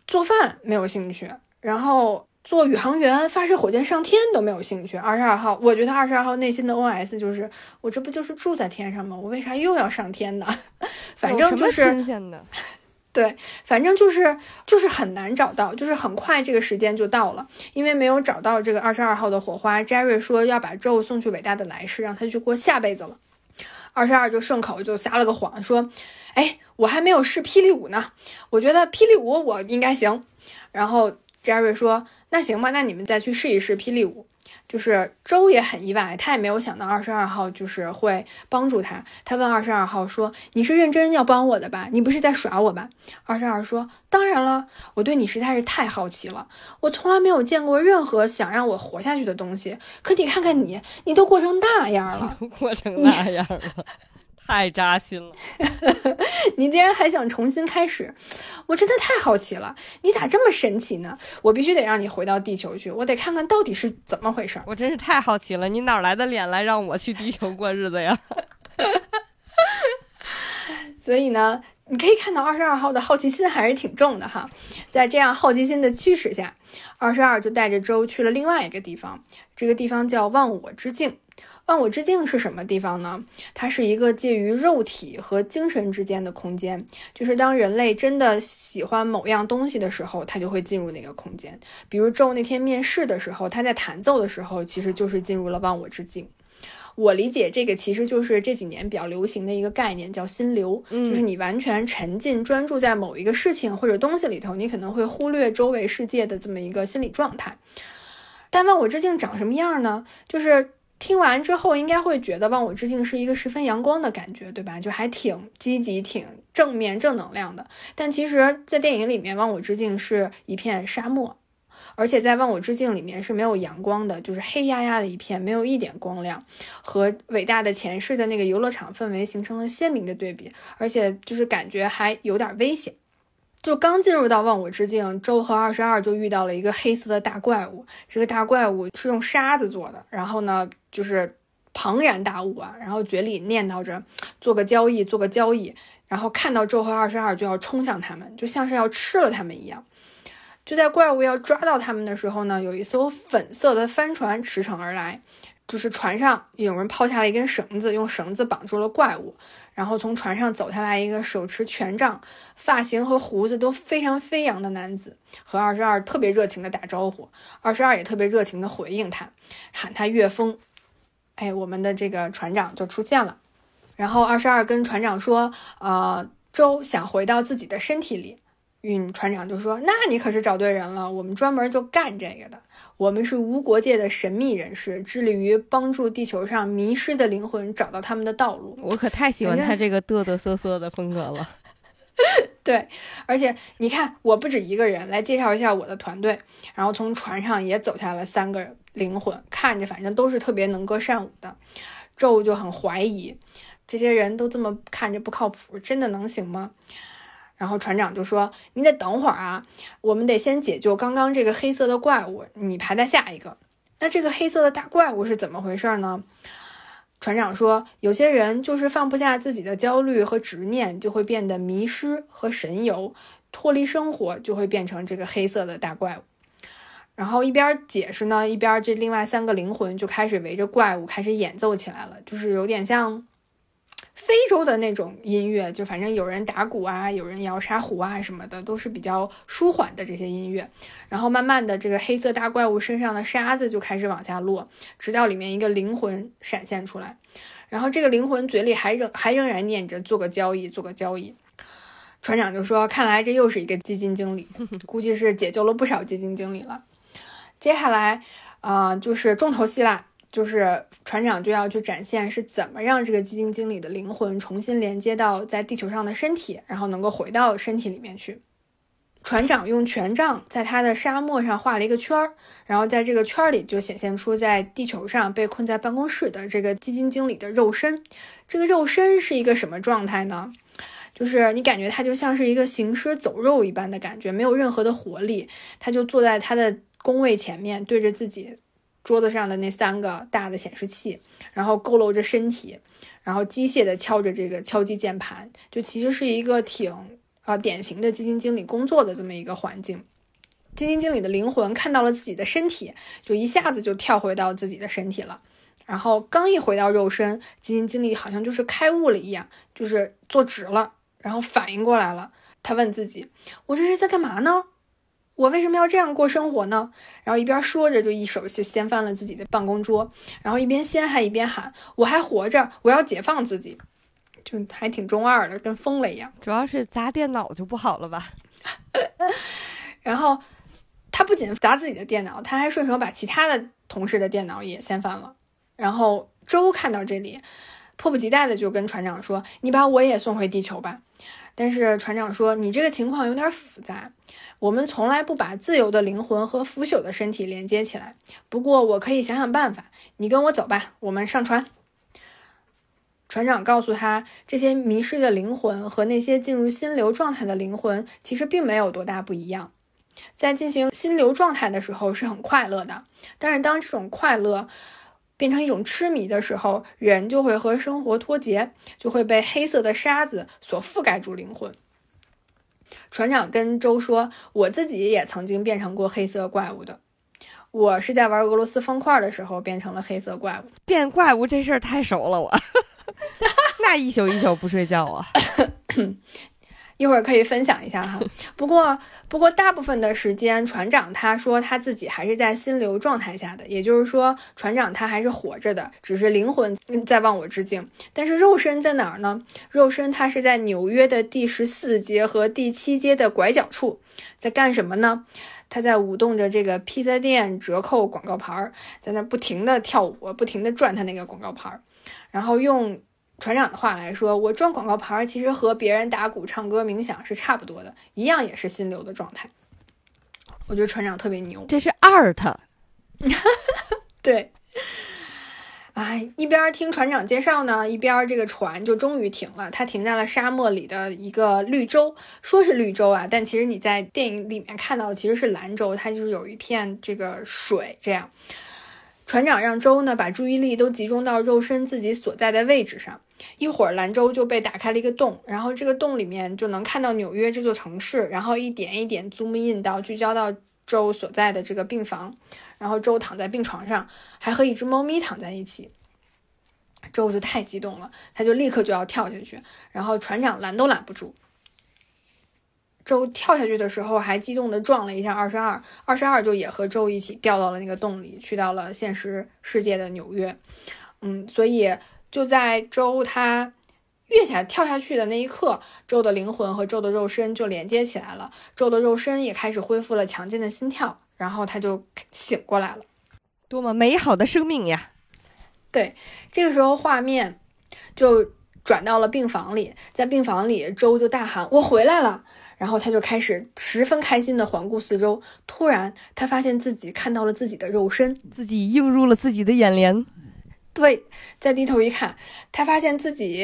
做饭没有兴趣，然后做宇航员、发射火箭上天都没有兴趣。二十二号，我觉得二十二号内心的 OS 就是：我这不就是住在天上吗？我为啥又要上天呢？反正就是新鲜的。对，反正就是就是很难找到，就是很快这个时间就到了，因为没有找到这个二十二号的火花。Jerry 说要把 Joe 送去伟大的来世，让他去过下辈子了。二十二就顺口就撒了个谎，说：“哎，我还没有试霹雳舞呢，我觉得霹雳舞我应该行。”然后 Jerry 说：“那行吧，那你们再去试一试霹雳舞。”就是周也很意外，他也没有想到二十二号就是会帮助他。他问二十二号说：“你是认真要帮我的吧？你不是在耍我吧？”二十二说：“当然了，我对你实在是太好奇了。我从来没有见过任何想让我活下去的东西。可你看看你，你都过成那样了，过成那样了。”太扎心了！你竟然还想重新开始，我真的太好奇了。你咋这么神奇呢？我必须得让你回到地球去，我得看看到底是怎么回事。我真是太好奇了，你哪来的脸来让我去地球过日子呀？所以呢，你可以看到二十二号的好奇心还是挺重的哈。在这样好奇心的驱使下，二十二就带着周去了另外一个地方，这个地方叫忘我之境。忘我之境是什么地方呢？它是一个介于肉体和精神之间的空间，就是当人类真的喜欢某样东西的时候，他就会进入那个空间。比如周那天面试的时候，他在弹奏的时候，其实就是进入了忘我之境。我理解这个其实就是这几年比较流行的一个概念，叫心流，就是你完全沉浸专注在某一个事情或者东西里头，你可能会忽略周围世界的这么一个心理状态。但忘我之境长什么样呢？就是。听完之后，应该会觉得《忘我之境》是一个十分阳光的感觉，对吧？就还挺积极、挺正面、正能量的。但其实，在电影里面，《忘我之境》是一片沙漠，而且在《忘我之境》里面是没有阳光的，就是黑压压的一片，没有一点光亮，和伟大的前世的那个游乐场氛围形成了鲜明的对比，而且就是感觉还有点危险。就刚进入到忘我之境，周和二十二就遇到了一个黑色的大怪物。这个大怪物是用沙子做的，然后呢，就是庞然大物啊，然后嘴里念叨着做个交易，做个交易，然后看到周和二十二就要冲向他们，就像是要吃了他们一样。就在怪物要抓到他们的时候呢，有一艘粉色的帆船驰骋而来。就是船上有人抛下了一根绳子，用绳子绑住了怪物，然后从船上走下来一个手持权杖、发型和胡子都非常飞扬的男子，和二十二特别热情的打招呼。二十二也特别热情的回应他，喊他岳峰。哎，我们的这个船长就出现了。然后二十二跟船长说：“呃，周想回到自己的身体里。”嗯，船长就说：“那你可是找对人了，我们专门就干这个的。”我们是无国界的神秘人士，致力于帮助地球上迷失的灵魂找到他们的道路。我可太喜欢他这个嘚嘚瑟瑟的风格了。对，而且你看，我不止一个人来介绍一下我的团队。然后从船上也走下了三个灵魂，看着反正都是特别能歌善舞的。宙就很怀疑，这些人都这么看着不靠谱，真的能行吗？然后船长就说：“你得等会儿啊，我们得先解救刚刚这个黑色的怪物，你排在下一个。那这个黑色的大怪物是怎么回事呢？”船长说：“有些人就是放不下自己的焦虑和执念，就会变得迷失和神游，脱离生活，就会变成这个黑色的大怪物。”然后一边解释呢，一边这另外三个灵魂就开始围着怪物开始演奏起来了，就是有点像。非洲的那种音乐，就反正有人打鼓啊，有人摇沙壶啊什么的，都是比较舒缓的这些音乐。然后慢慢的，这个黑色大怪物身上的沙子就开始往下落，直到里面一个灵魂闪现出来。然后这个灵魂嘴里还仍还仍然念着做个交易，做个交易。船长就说：“看来这又是一个基金经理，估计是解救了不少基金经理了。”接下来啊，就是重头戏啦。就是船长就要去展现是怎么让这个基金经理的灵魂重新连接到在地球上的身体，然后能够回到身体里面去。船长用权杖在他的沙漠上画了一个圈儿，然后在这个圈儿里就显现出在地球上被困在办公室的这个基金经理的肉身。这个肉身是一个什么状态呢？就是你感觉他就像是一个行尸走肉一般的感觉，没有任何的活力。他就坐在他的工位前面，对着自己。桌子上的那三个大的显示器，然后佝偻着身体，然后机械的敲着这个敲击键盘，就其实是一个挺啊典型的基金经理工作的这么一个环境。基金经理的灵魂看到了自己的身体，就一下子就跳回到自己的身体了。然后刚一回到肉身，基金经理好像就是开悟了一样，就是坐直了，然后反应过来了。他问自己：“我这是在干嘛呢？我为什么要这样过生活呢？”然后一边说着，就一手就掀翻了自己的办公桌，然后一边掀还一边喊：“我还活着，我要解放自己。”就还挺中二的，跟疯了一样。主要是砸电脑就不好了吧？然后他不仅砸自己的电脑，他还顺手把其他的同事的电脑也掀翻了。然后周看到这里，迫不及待的就跟船长说：“你把我也送回地球吧。”但是船长说：“你这个情况有点复杂，我们从来不把自由的灵魂和腐朽的身体连接起来。不过我可以想想办法，你跟我走吧，我们上船。”船长告诉他，这些迷失的灵魂和那些进入心流状态的灵魂其实并没有多大不一样。在进行心流状态的时候是很快乐的，但是当这种快乐变成一种痴迷的时候，人就会和生活脱节，就会被黑色的沙子所覆盖住灵魂。船长跟周说：“我自己也曾经变成过黑色怪物的，我是在玩俄罗斯方块的时候变成了黑色怪物。变怪物这事儿太熟了，我 那一宿一宿不睡觉啊。”一会儿可以分享一下哈，不过不过大部分的时间，船长他说他自己还是在心流状态下的，也就是说，船长他还是活着的，只是灵魂在忘我致敬。但是肉身在哪儿呢？肉身他是在纽约的第十四街和第七街的拐角处，在干什么呢？他在舞动着这个披萨店折扣广告牌，在那不停的跳舞，不停的转他那个广告牌，然后用。船长的话来说，我装广告牌其实和别人打鼓、唱歌、冥想是差不多的，一样也是心流的状态。我觉得船长特别牛，这是 art。对，哎，一边听船长介绍呢，一边这个船就终于停了。它停在了沙漠里的一个绿洲，说是绿洲啊，但其实你在电影里面看到的其实是蓝洲，它就是有一片这个水这样。船长让周呢把注意力都集中到肉身自己所在的位置上，一会儿兰州就被打开了一个洞，然后这个洞里面就能看到纽约这座城市，然后一点一点 zoom in 到聚焦到周所在的这个病房，然后周躺在病床上，还和一只猫咪躺在一起，周就太激动了，他就立刻就要跳下去，然后船长拦都拦不住。周跳下去的时候，还激动地撞了一下二十二，二十二就也和周一起掉到了那个洞里，去到了现实世界的纽约。嗯，所以就在周他跃下跳下去的那一刻，周的灵魂和周的肉身就连接起来了，周的肉身也开始恢复了强健的心跳，然后他就醒过来了。多么美好的生命呀！对，这个时候画面就转到了病房里，在病房里，周就大喊：“我回来了！”然后他就开始十分开心的环顾四周，突然他发现自己看到了自己的肉身，自己映入了自己的眼帘。对，再低头一看，他发现自己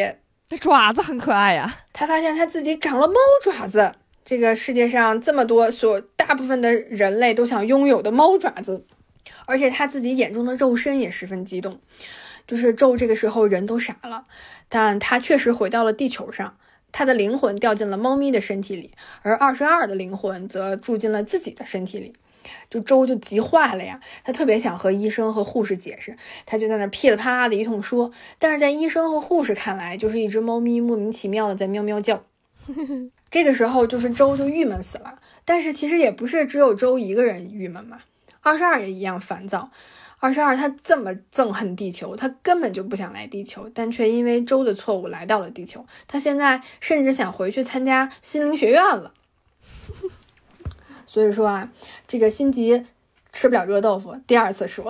的爪子很可爱呀。他发现他自己长了猫爪子，这个世界上这么多所大部分的人类都想拥有的猫爪子，而且他自己眼中的肉身也十分激动。就是咒这个时候人都傻了，但他确实回到了地球上。他的灵魂掉进了猫咪的身体里，而二十二的灵魂则住进了自己的身体里。就周就急坏了呀，他特别想和医生和护士解释，他就在那噼里啪啦的一通说。但是在医生和护士看来，就是一只猫咪莫名其妙的在喵喵叫。这个时候就是周就郁闷死了。但是其实也不是只有周一个人郁闷嘛，二十二也一样烦躁。二十二，他这么憎恨地球，他根本就不想来地球，但却因为周的错误来到了地球。他现在甚至想回去参加心灵学院了。所以说啊，这个心急吃不了热豆腐。第二次说，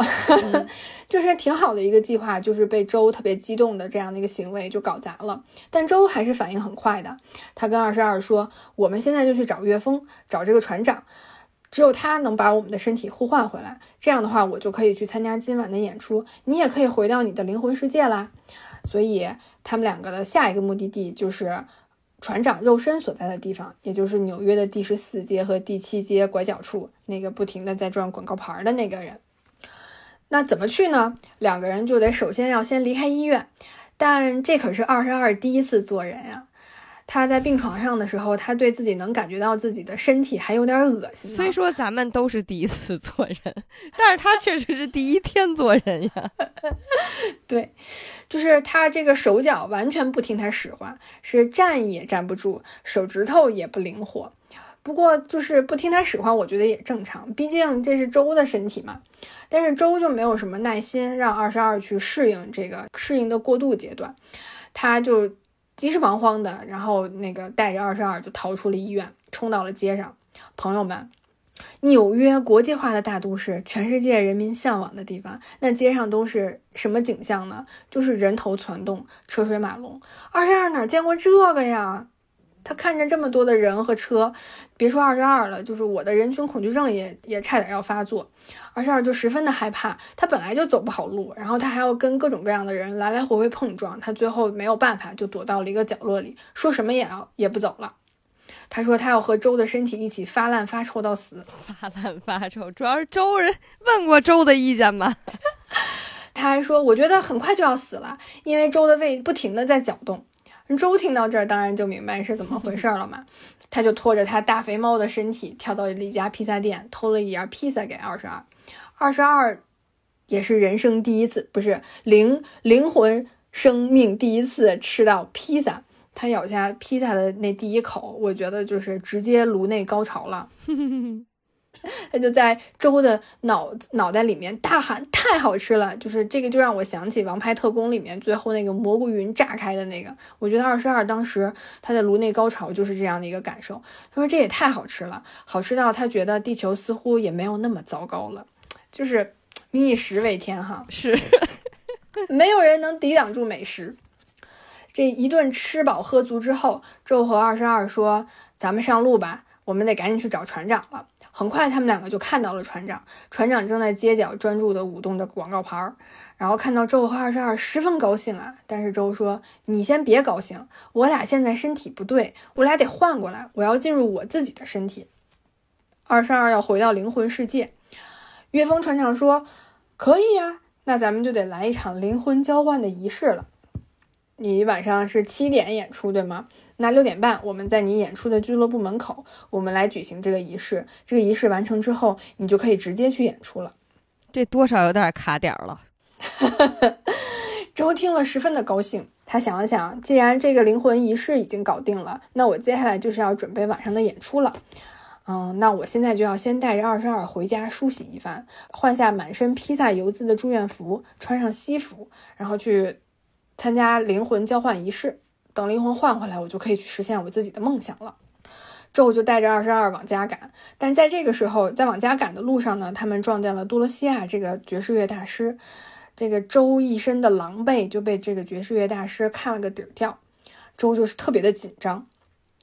就是挺好的一个计划，就是被周特别激动的这样的一个行为就搞砸了。但周还是反应很快的，他跟二十二说：“我们现在就去找岳峰，找这个船长。”只有他能把我们的身体互换回来，这样的话，我就可以去参加今晚的演出，你也可以回到你的灵魂世界啦。所以，他们两个的下一个目的地就是船长肉身所在的地方，也就是纽约的第十四街和第七街拐角处那个不停的在转广告牌的那个人。那怎么去呢？两个人就得首先要先离开医院，但这可是二十二第一次做人呀。他在病床上的时候，他对自己能感觉到自己的身体还有点恶心。虽说咱们都是第一次做人，但是他确实是第一天做人呀。对，就是他这个手脚完全不听他使唤，是站也站不住，手指头也不灵活。不过就是不听他使唤，我觉得也正常，毕竟这是周的身体嘛。但是周就没有什么耐心让二十二去适应这个适应的过渡阶段，他就。急急忙慌的，然后那个带着二十二就逃出了医院，冲到了街上。朋友们，纽约国际化的大都市，全世界人民向往的地方，那街上都是什么景象呢？就是人头攒动，车水马龙。二十二哪见过这个呀？他看着这么多的人和车，别说二十二了，就是我的人群恐惧症也也差点要发作。二十二就十分的害怕，他本来就走不好路，然后他还要跟各种各样的人来来回回碰撞，他最后没有办法，就躲到了一个角落里，说什么也要也不走了。他说他要和周的身体一起发烂发臭到死，发烂发臭，主要是周人问过周的意见吗？他还说我觉得很快就要死了，因为周的胃不停的在搅动。周听到这儿，当然就明白是怎么回事了嘛。他就拖着他大肥猫的身体，跳到了一家披萨店，偷了一点披萨给二十二。二十二也是人生第一次，不是灵灵魂生命第一次吃到披萨。他咬下披萨的那第一口，我觉得就是直接颅内高潮了。他就在周的脑脑袋里面大喊：“太好吃了！”就是这个，就让我想起《王牌特工》里面最后那个蘑菇云炸开的那个。我觉得二十二当时他在颅内高潮就是这样的一个感受。他说：“这也太好吃了，好吃到他觉得地球似乎也没有那么糟糕了。”就是民以食为天哈，是没有人能抵挡住美食。这一顿吃饱喝足之后，周和二十二说：“咱们上路吧，我们得赶紧去找船长了。”很快，他们两个就看到了船长。船长正在街角专注地舞动着广告牌儿，然后看到周和二十二，十分高兴啊。但是周说：“你先别高兴，我俩现在身体不对，我俩得换过来，我要进入我自己的身体。”二十二要回到灵魂世界。岳峰船长说：“可以呀，那咱们就得来一场灵魂交换的仪式了。你晚上是七点演出，对吗？”那六点半，我们在你演出的俱乐部门口，我们来举行这个仪式。这个仪式完成之后，你就可以直接去演出了。这多少有点卡点儿了。周听了十分的高兴，他想了想，既然这个灵魂仪式已经搞定了，那我接下来就是要准备晚上的演出了。嗯，那我现在就要先带着二十二回家梳洗一番，换下满身披萨油渍的住院服，穿上西服，然后去参加灵魂交换仪式。等灵魂换回来，我就可以去实现我自己的梦想了。周就带着二十二往家赶，但在这个时候，在往家赶的路上呢，他们撞见了多罗西亚这个爵士乐大师。这个周一身的狼狈就被这个爵士乐大师看了个底儿掉。周就是特别的紧张，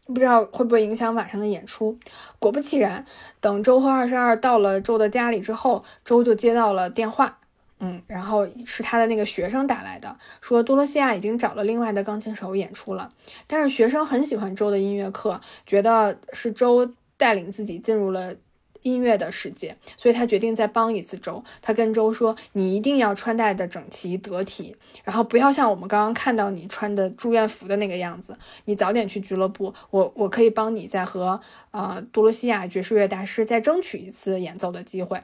不知道会不会影响晚上的演出。果不其然，等周和二十二到了周的家里之后，周就接到了电话。嗯，然后是他的那个学生打来的，说多罗西亚已经找了另外的钢琴手演出了。但是学生很喜欢周的音乐课，觉得是周带领自己进入了音乐的世界，所以他决定再帮一次周。他跟周说：“你一定要穿戴的整齐得体，然后不要像我们刚刚看到你穿的住院服的那个样子。你早点去俱乐部，我我可以帮你再和呃多罗西亚爵士乐大师再争取一次演奏的机会。”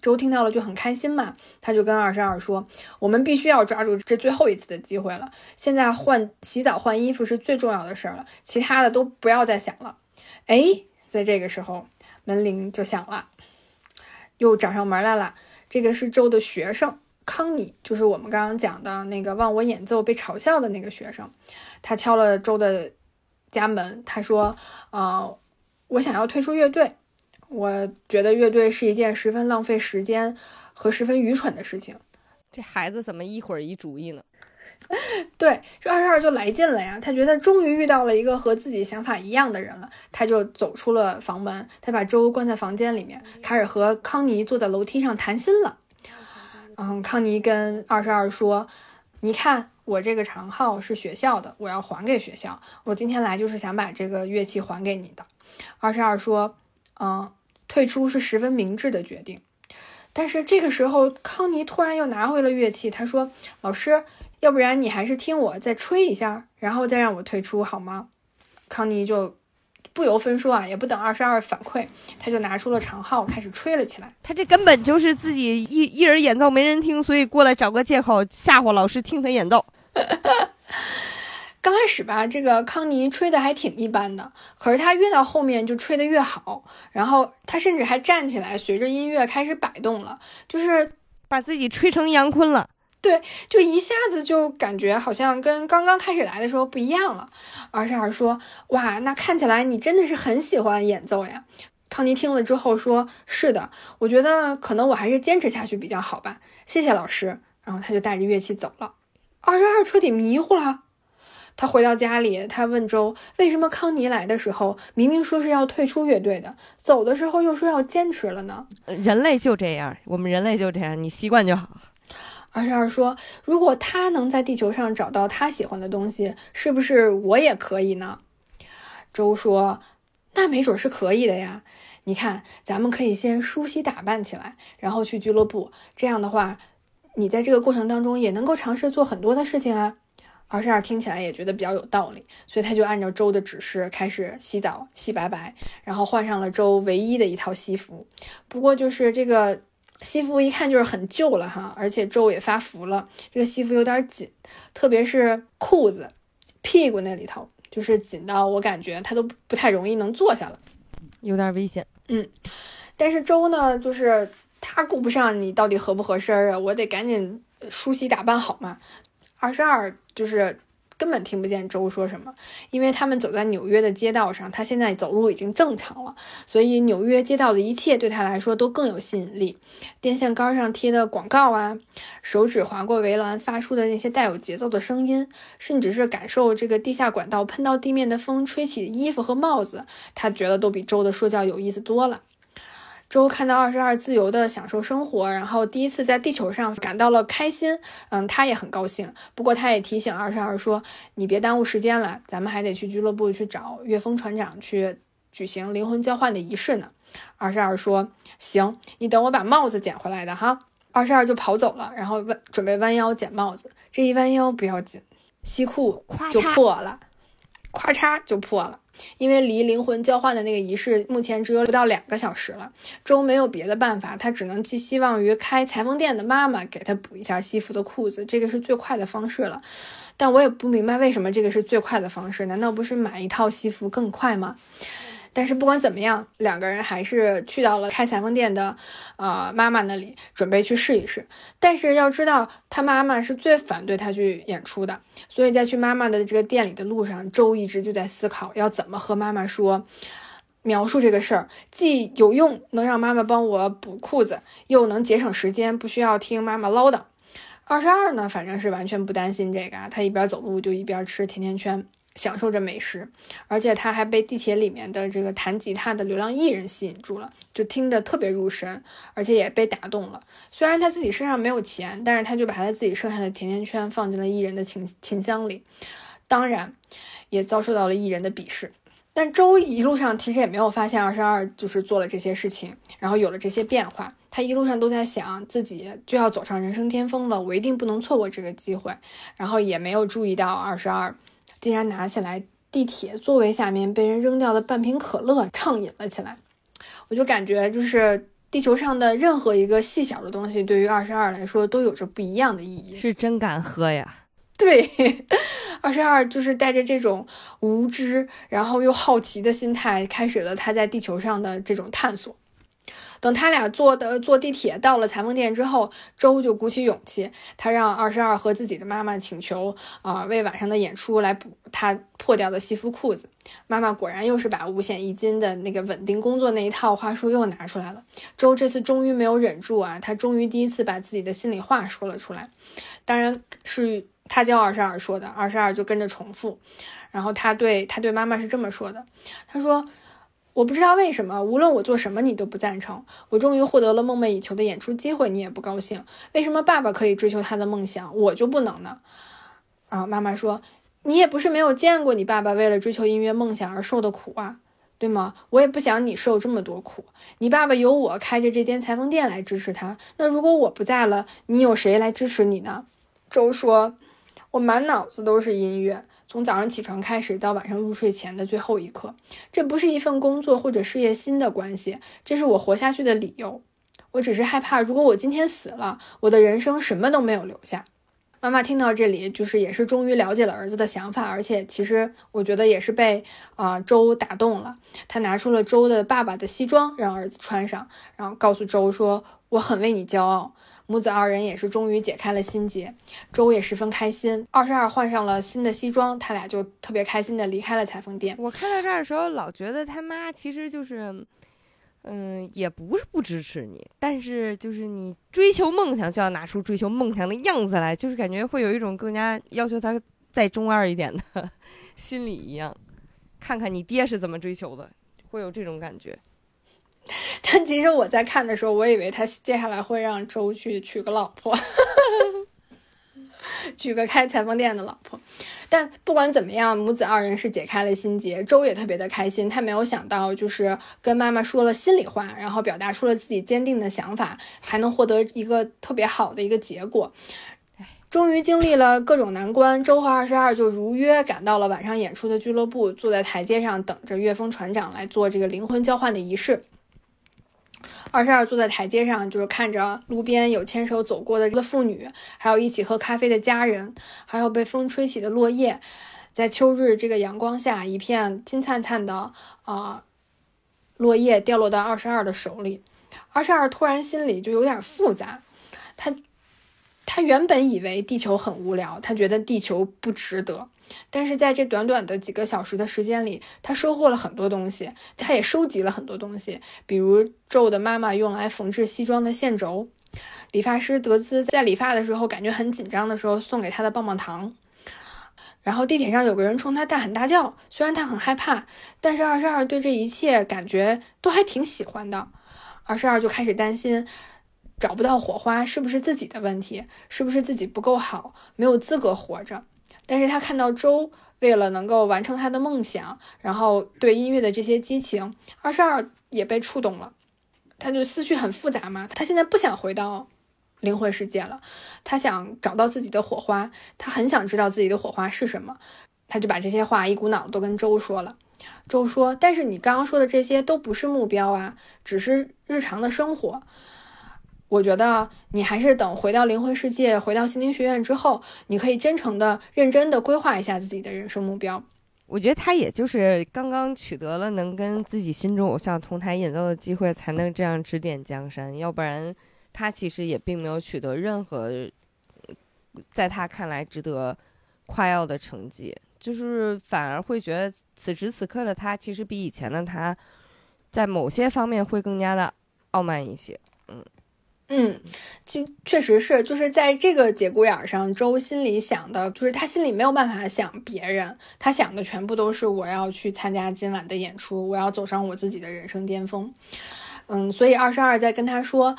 周听到了就很开心嘛，他就跟二十二说：“我们必须要抓住这最后一次的机会了。现在换洗澡换衣服是最重要的事了，其他的都不要再想了。”哎，在这个时候门铃就响了，又找上门来了。这个是周的学生康妮，就是我们刚刚讲的那个忘我演奏被嘲笑的那个学生。他敲了周的家门，他说：“呃，我想要退出乐队。”我觉得乐队是一件十分浪费时间和十分愚蠢的事情。这孩子怎么一会儿一主意呢？对，这二十二就来劲了呀！他觉得终于遇到了一个和自己想法一样的人了，他就走出了房门，他把周关在房间里面，开始和康妮坐在楼梯上谈心了。嗯，康妮跟二十二说：“你看，我这个长号是学校的，我要还给学校。我今天来就是想把这个乐器还给你的。”二十二说：“嗯。”退出是十分明智的决定，但是这个时候，康妮突然又拿回了乐器。他说：“老师，要不然你还是听我再吹一下，然后再让我退出好吗？”康妮就不由分说啊，也不等二十二反馈，他就拿出了长号开始吹了起来。他这根本就是自己一一人演奏没人听，所以过来找个借口吓唬老师听他演奏。刚开始吧，这个康妮吹的还挺一般的，可是他越到后面就吹的越好，然后他甚至还站起来，随着音乐开始摆动了，就是把自己吹成杨坤了。对，就一下子就感觉好像跟刚刚开始来的时候不一样了。二十二说：“哇，那看起来你真的是很喜欢演奏呀。”康妮听了之后说：“是的，我觉得可能我还是坚持下去比较好吧。”谢谢老师。然后他就带着乐器走了。二十二彻底迷糊了。他回到家里，他问周：“为什么康妮来的时候明明说是要退出乐队的，走的时候又说要坚持了呢？”人类就这样，我们人类就这样，你习惯就好。二十二说：“如果他能在地球上找到他喜欢的东西，是不是我也可以呢？”周说：“那没准是可以的呀。你看，咱们可以先梳洗打扮起来，然后去俱乐部。这样的话，你在这个过程当中也能够尝试做很多的事情啊。”二十二听起来也觉得比较有道理，所以他就按照周的指示开始洗澡、洗白白，然后换上了周唯一的一套西服。不过就是这个西服一看就是很旧了哈，而且周也发福了，这个西服有点紧，特别是裤子、屁股那里头，就是紧到我感觉他都不太容易能坐下了，有点危险。嗯，但是周呢，就是他顾不上你到底合不合身啊，我得赶紧梳洗打扮好嘛。二十二就是根本听不见周说什么，因为他们走在纽约的街道上，他现在走路已经正常了，所以纽约街道的一切对他来说都更有吸引力。电线杆上贴的广告啊，手指划过围栏发出的那些带有节奏的声音，甚至是感受这个地下管道喷到地面的风吹起衣服和帽子，他觉得都比周的说教有意思多了。周看到二十二自由的享受生活，然后第一次在地球上感到了开心，嗯，他也很高兴。不过他也提醒二十二说：“你别耽误时间了，咱们还得去俱乐部去找岳峰船长去举行灵魂交换的仪式呢。”二十二说：“行，你等我把帽子捡回来的哈。”二十二就跑走了，然后弯准备弯腰捡帽子，这一弯腰不要紧，西裤就破了，咔嚓就破了。因为离灵魂交换的那个仪式目前只有不到两个小时了，周没有别的办法，他只能寄希望于开裁缝店的妈妈给他补一下西服的裤子，这个是最快的方式了。但我也不明白为什么这个是最快的方式，难道不是买一套西服更快吗？但是不管怎么样，两个人还是去到了开裁缝店的，呃，妈妈那里，准备去试一试。但是要知道，他妈妈是最反对他去演出的，所以在去妈妈的这个店里的路上，周一直就在思考要怎么和妈妈说，描述这个事儿，既有用，能让妈妈帮我补裤子，又能节省时间，不需要听妈妈唠叨。二十二呢，反正是完全不担心这个啊，他一边走路就一边吃甜甜圈。享受着美食，而且他还被地铁里面的这个弹吉他的流浪艺人吸引住了，就听得特别入神，而且也被打动了。虽然他自己身上没有钱，但是他就把他自己剩下的甜甜圈放进了艺人的琴琴箱里，当然也遭受到了艺人的鄙视。但周一路上其实也没有发现二十二就是做了这些事情，然后有了这些变化。他一路上都在想自己就要走上人生巅峰了，我一定不能错过这个机会。然后也没有注意到二十二。竟然拿起来地铁座位下面被人扔掉的半瓶可乐畅饮了起来，我就感觉就是地球上的任何一个细小的东西，对于二十二来说都有着不一样的意义。是真敢喝呀！对，二十二就是带着这种无知，然后又好奇的心态，开始了他在地球上的这种探索。等他俩坐的坐地铁到了裁缝店之后，周就鼓起勇气，他让二十二和自己的妈妈请求啊，为晚上的演出来补他破掉的西服裤子。妈妈果然又是把五险一金的那个稳定工作那一套话术又拿出来了。周这次终于没有忍住啊，他终于第一次把自己的心里话说了出来，当然是他教二十二说的，二十二就跟着重复。然后他对他对妈妈是这么说的，他说。我不知道为什么，无论我做什么，你都不赞成。我终于获得了梦寐以求的演出机会，你也不高兴。为什么爸爸可以追求他的梦想，我就不能呢？啊，妈妈说，你也不是没有见过你爸爸为了追求音乐梦想而受的苦啊，对吗？我也不想你受这么多苦。你爸爸有我开着这间裁缝店来支持他，那如果我不在了，你有谁来支持你呢？周说，我满脑子都是音乐。从早上起床开始到晚上入睡前的最后一刻。这不是一份工作或者事业心的关系，这是我活下去的理由。我只是害怕，如果我今天死了，我的人生什么都没有留下。妈妈听到这里，就是也是终于了解了儿子的想法，而且其实我觉得也是被啊周打动了。他拿出了周的爸爸的西装，让儿子穿上，然后告诉周说：“我很为你骄傲。”母子二人也是终于解开了心结，周也十分开心。二十二换上了新的西装，他俩就特别开心的离开了裁缝店。我看到这儿的时候，老觉得他妈其实就是。嗯，也不是不支持你，但是就是你追求梦想就要拿出追求梦想的样子来，就是感觉会有一种更加要求他再中二一点的 心理一样。看看你爹是怎么追求的，会有这种感觉。但其实我在看的时候，我以为他接下来会让周去娶个老婆。娶个开裁缝店的老婆，但不管怎么样，母子二人是解开了心结。周也特别的开心，他没有想到，就是跟妈妈说了心里话，然后表达出了自己坚定的想法，还能获得一个特别好的一个结果。终于经历了各种难关，周和二十二就如约赶到了晚上演出的俱乐部，坐在台阶上等着岳峰船长来做这个灵魂交换的仪式。二十二坐在台阶上，就是看着路边有牵手走过的的妇女，还有一起喝咖啡的家人，还有被风吹起的落叶，在秋日这个阳光下，一片金灿灿的啊，落叶掉落到二十二的手里。二十二突然心里就有点复杂，他他原本以为地球很无聊，他觉得地球不值得。但是在这短短的几个小时的时间里，他收获了很多东西，他也收集了很多东西，比如周的妈妈用来缝制西装的线轴，理发师德兹在理发的时候感觉很紧张的时候送给他的棒棒糖，然后地铁上有个人冲他大喊大叫，虽然他很害怕，但是二十二对这一切感觉都还挺喜欢的。二十二就开始担心找不到火花是不是自己的问题，是不是自己不够好，没有资格活着。但是他看到周为了能够完成他的梦想，然后对音乐的这些激情，二十二也被触动了。他就思绪很复杂嘛，他现在不想回到灵魂世界了，他想找到自己的火花，他很想知道自己的火花是什么。他就把这些话一股脑都跟周说了。周说：“但是你刚刚说的这些都不是目标啊，只是日常的生活。”我觉得你还是等回到灵魂世界，回到心灵学院之后，你可以真诚的、认真的规划一下自己的人生目标。我觉得他也就是刚刚取得了能跟自己心中偶像同台演奏的机会，才能这样指点江山。要不然，他其实也并没有取得任何在他看来值得夸耀的成绩，就是反而会觉得此时此刻的他，其实比以前的他，在某些方面会更加的傲慢一些。嗯。就确实是，就是在这个节骨眼上，周心里想的，就是他心里没有办法想别人，他想的全部都是我要去参加今晚的演出，我要走上我自己的人生巅峰。嗯，所以二十二在跟他说，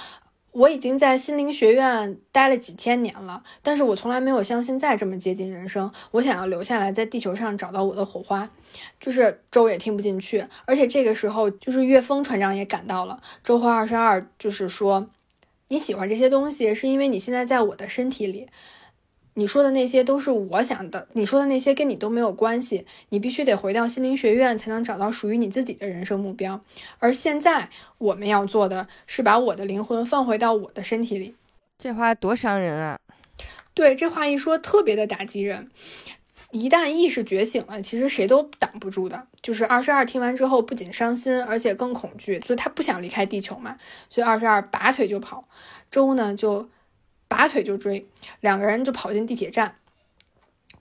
我已经在心灵学院待了几千年了，但是我从来没有像现在这么接近人生，我想要留下来，在地球上找到我的火花。就是周也听不进去，而且这个时候，就是岳峰船长也赶到了，周和二十二就是说。你喜欢这些东西，是因为你现在在我的身体里。你说的那些都是我想的，你说的那些跟你都没有关系。你必须得回到心灵学院，才能找到属于你自己的人生目标。而现在我们要做的是把我的灵魂放回到我的身体里。这话多伤人啊！对，这话一说，特别的打击人。一旦意识觉醒了，其实谁都挡不住的。就是二十二听完之后，不仅伤心，而且更恐惧。所以他不想离开地球嘛，所以二十二拔腿就跑，周呢就拔腿就追，两个人就跑进地铁站。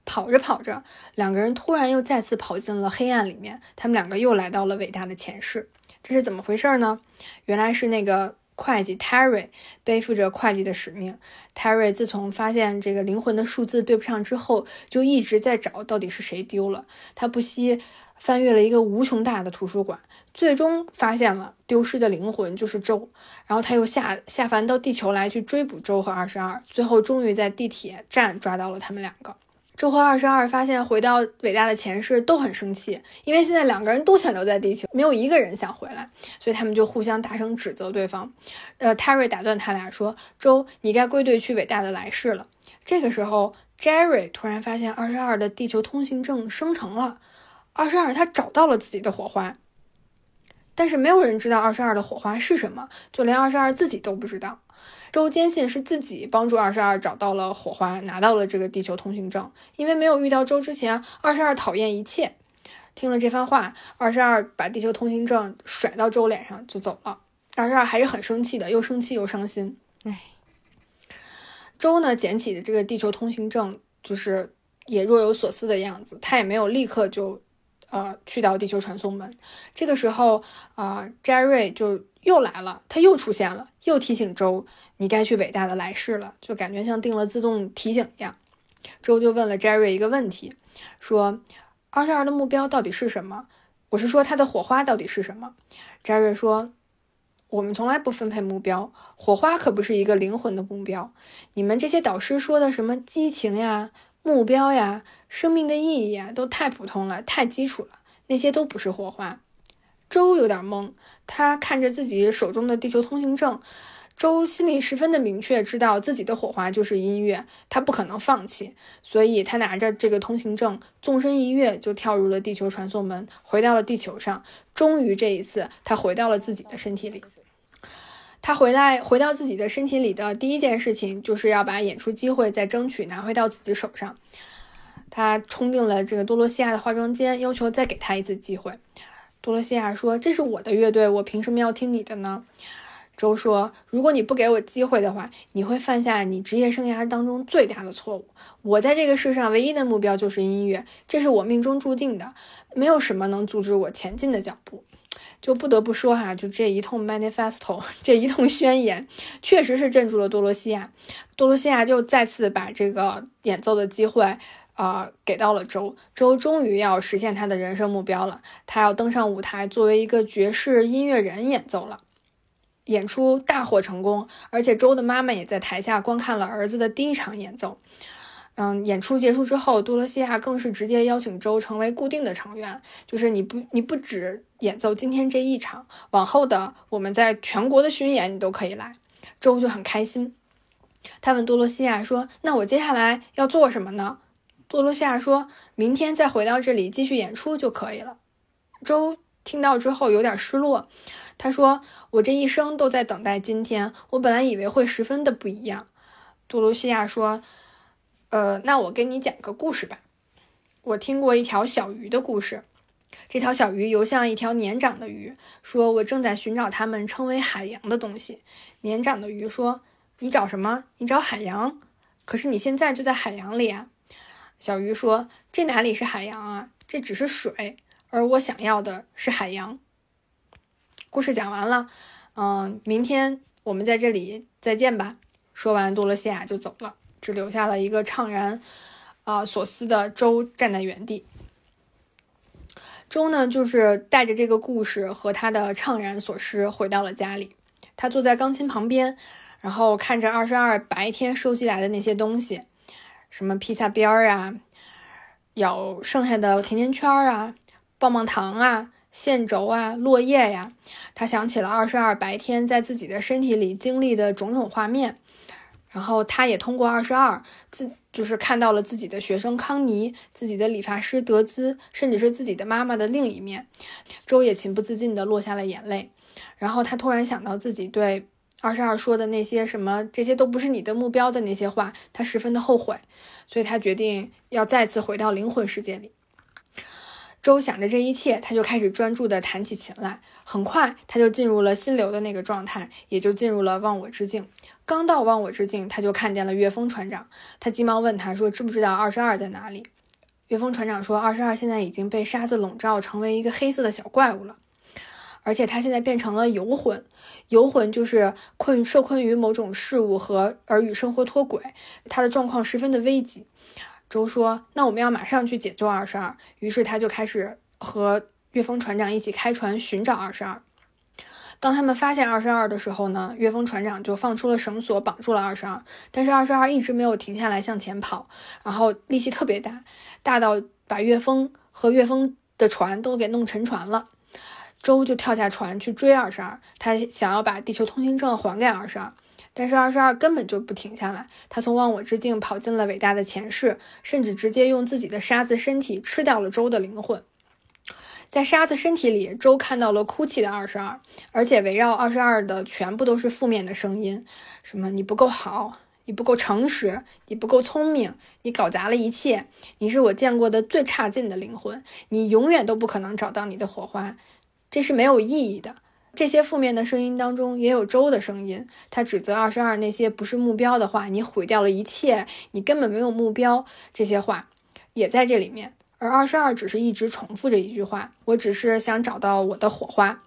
跑着跑着，两个人突然又再次跑进了黑暗里面。他们两个又来到了伟大的前世，这是怎么回事呢？原来是那个。会计 Terry 背负着会计的使命。Terry 自从发现这个灵魂的数字对不上之后，就一直在找到底是谁丢了。他不惜翻阅了一个无穷大的图书馆，最终发现了丢失的灵魂就是周。然后他又下下凡到地球来去追捕周和二十二，最后终于在地铁站抓到了他们两个。周和二十二发现回到伟大的前世都很生气，因为现在两个人都想留在地球，没有一个人想回来，所以他们就互相大声指责对方。呃，泰瑞打断他俩说：“周，你该归队去伟大的来世了。”这个时候 Jerry 突然发现二十二的地球通行证生成了，二十二他找到了自己的火花，但是没有人知道二十二的火花是什么，就连二十二自己都不知道。周坚信是自己帮助二十二找到了火花，拿到了这个地球通行证。因为没有遇到周之前，二十二讨厌一切。听了这番话，二十二把地球通行证甩到周脸上就走了。二十二还是很生气的，又生气又伤心。唉，周呢捡起的这个地球通行证，就是也若有所思的样子。他也没有立刻就，呃，去到地球传送门。这个时候，啊，Jerry 就又来了，他又出现了，又提醒周，你该去伟大的来世了，就感觉像定了自动提醒一样。周就问了 Jerry 一个问题，说。二十二的目标到底是什么？我是说他的火花到底是什么？Jerry 说：“我们从来不分配目标，火花可不是一个灵魂的目标。你们这些导师说的什么激情呀、目标呀、生命的意义呀，都太普通了，太基础了，那些都不是火花。”周有点懵，他看着自己手中的地球通行证。周心里十分的明确，知道自己的火花就是音乐，他不可能放弃，所以他拿着这个通行证，纵身一跃就跳入了地球传送门，回到了地球上。终于这一次，他回到了自己的身体里。他回来回到自己的身体里的第一件事情，就是要把演出机会再争取拿回到自己手上。他冲进了这个多罗西亚的化妆间，要求再给他一次机会。多罗西亚说：“这是我的乐队，我凭什么要听你的呢？”周说：“如果你不给我机会的话，你会犯下你职业生涯当中最大的错误。我在这个世上唯一的目标就是音乐，这是我命中注定的，没有什么能阻止我前进的脚步。”就不得不说哈，就这一通 manifesto，这一通宣言，确实是镇住了多罗西亚。多罗西亚就再次把这个演奏的机会啊给到了周。周终于要实现他的人生目标了，他要登上舞台，作为一个爵士音乐人演奏了。演出大获成功，而且周的妈妈也在台下观看了儿子的第一场演奏。嗯，演出结束之后，多罗西亚更是直接邀请周成为固定的成员，就是你不你不止演奏今天这一场，往后的我们在全国的巡演你都可以来。周就很开心，他问多罗西亚说：“那我接下来要做什么呢？”多罗西亚说：“明天再回到这里继续演出就可以了。”周听到之后有点失落。他说：“我这一生都在等待今天。我本来以为会十分的不一样。”多罗西亚说：“呃，那我给你讲个故事吧。我听过一条小鱼的故事。这条小鱼游向一条年长的鱼，说：‘我正在寻找它们称为海洋的东西。’年长的鱼说：‘你找什么？你找海洋？可是你现在就在海洋里啊。’小鱼说：‘这哪里是海洋啊？这只是水，而我想要的是海洋。’”故事讲完了，嗯，明天我们在这里再见吧。说完，多罗西亚就走了，只留下了一个怅然，啊，所思的周站在原地。周呢，就是带着这个故事和他的怅然所思回到了家里。他坐在钢琴旁边，然后看着二十二白天收集来的那些东西，什么披萨边儿啊，咬剩下的甜甜圈啊，棒棒糖啊。线轴啊，落叶呀，他想起了二十二白天在自己的身体里经历的种种画面，然后他也通过二十二自就是看到了自己的学生康妮、自己的理发师德兹，甚至是自己的妈妈的另一面。周也情不自禁地落下了眼泪，然后他突然想到自己对二十二说的那些什么，这些都不是你的目标的那些话，他十分的后悔，所以他决定要再次回到灵魂世界里。周想着这一切，他就开始专注地弹起琴来。很快，他就进入了心流的那个状态，也就进入了忘我之境。刚到忘我之境，他就看见了岳峰船长。他急忙问他说：“知不知道二十二在哪里？”岳峰船长说：“二十二现在已经被沙子笼罩，成为一个黑色的小怪物了，而且他现在变成了游魂。游魂就是困受困于某种事物和而与生活脱轨，他的状况十分的危急。”周说：“那我们要马上去解救二十二。”于是他就开始和岳峰船长一起开船寻找二十二。当他们发现二十二的时候呢，岳峰船长就放出了绳索，绑住了二十二。但是二十二一直没有停下来向前跑，然后力气特别大，大到把岳峰和岳峰的船都给弄沉船了。周就跳下船去追二十二，他想要把地球通行证还给二十二。但是二十二根本就不停下来，他从忘我之境跑进了伟大的前世，甚至直接用自己的沙子身体吃掉了周的灵魂。在沙子身体里，周看到了哭泣的二十二，而且围绕二十二的全部都是负面的声音，什么你不够好，你不够诚实，你不够聪明，你搞砸了一切，你是我见过的最差劲的灵魂，你永远都不可能找到你的火花，这是没有意义的。这些负面的声音当中，也有周的声音。他指责二十二那些不是目标的话，你毁掉了一切，你根本没有目标。这些话也在这里面。而二十二只是一直重复着一句话：“我只是想找到我的火花。”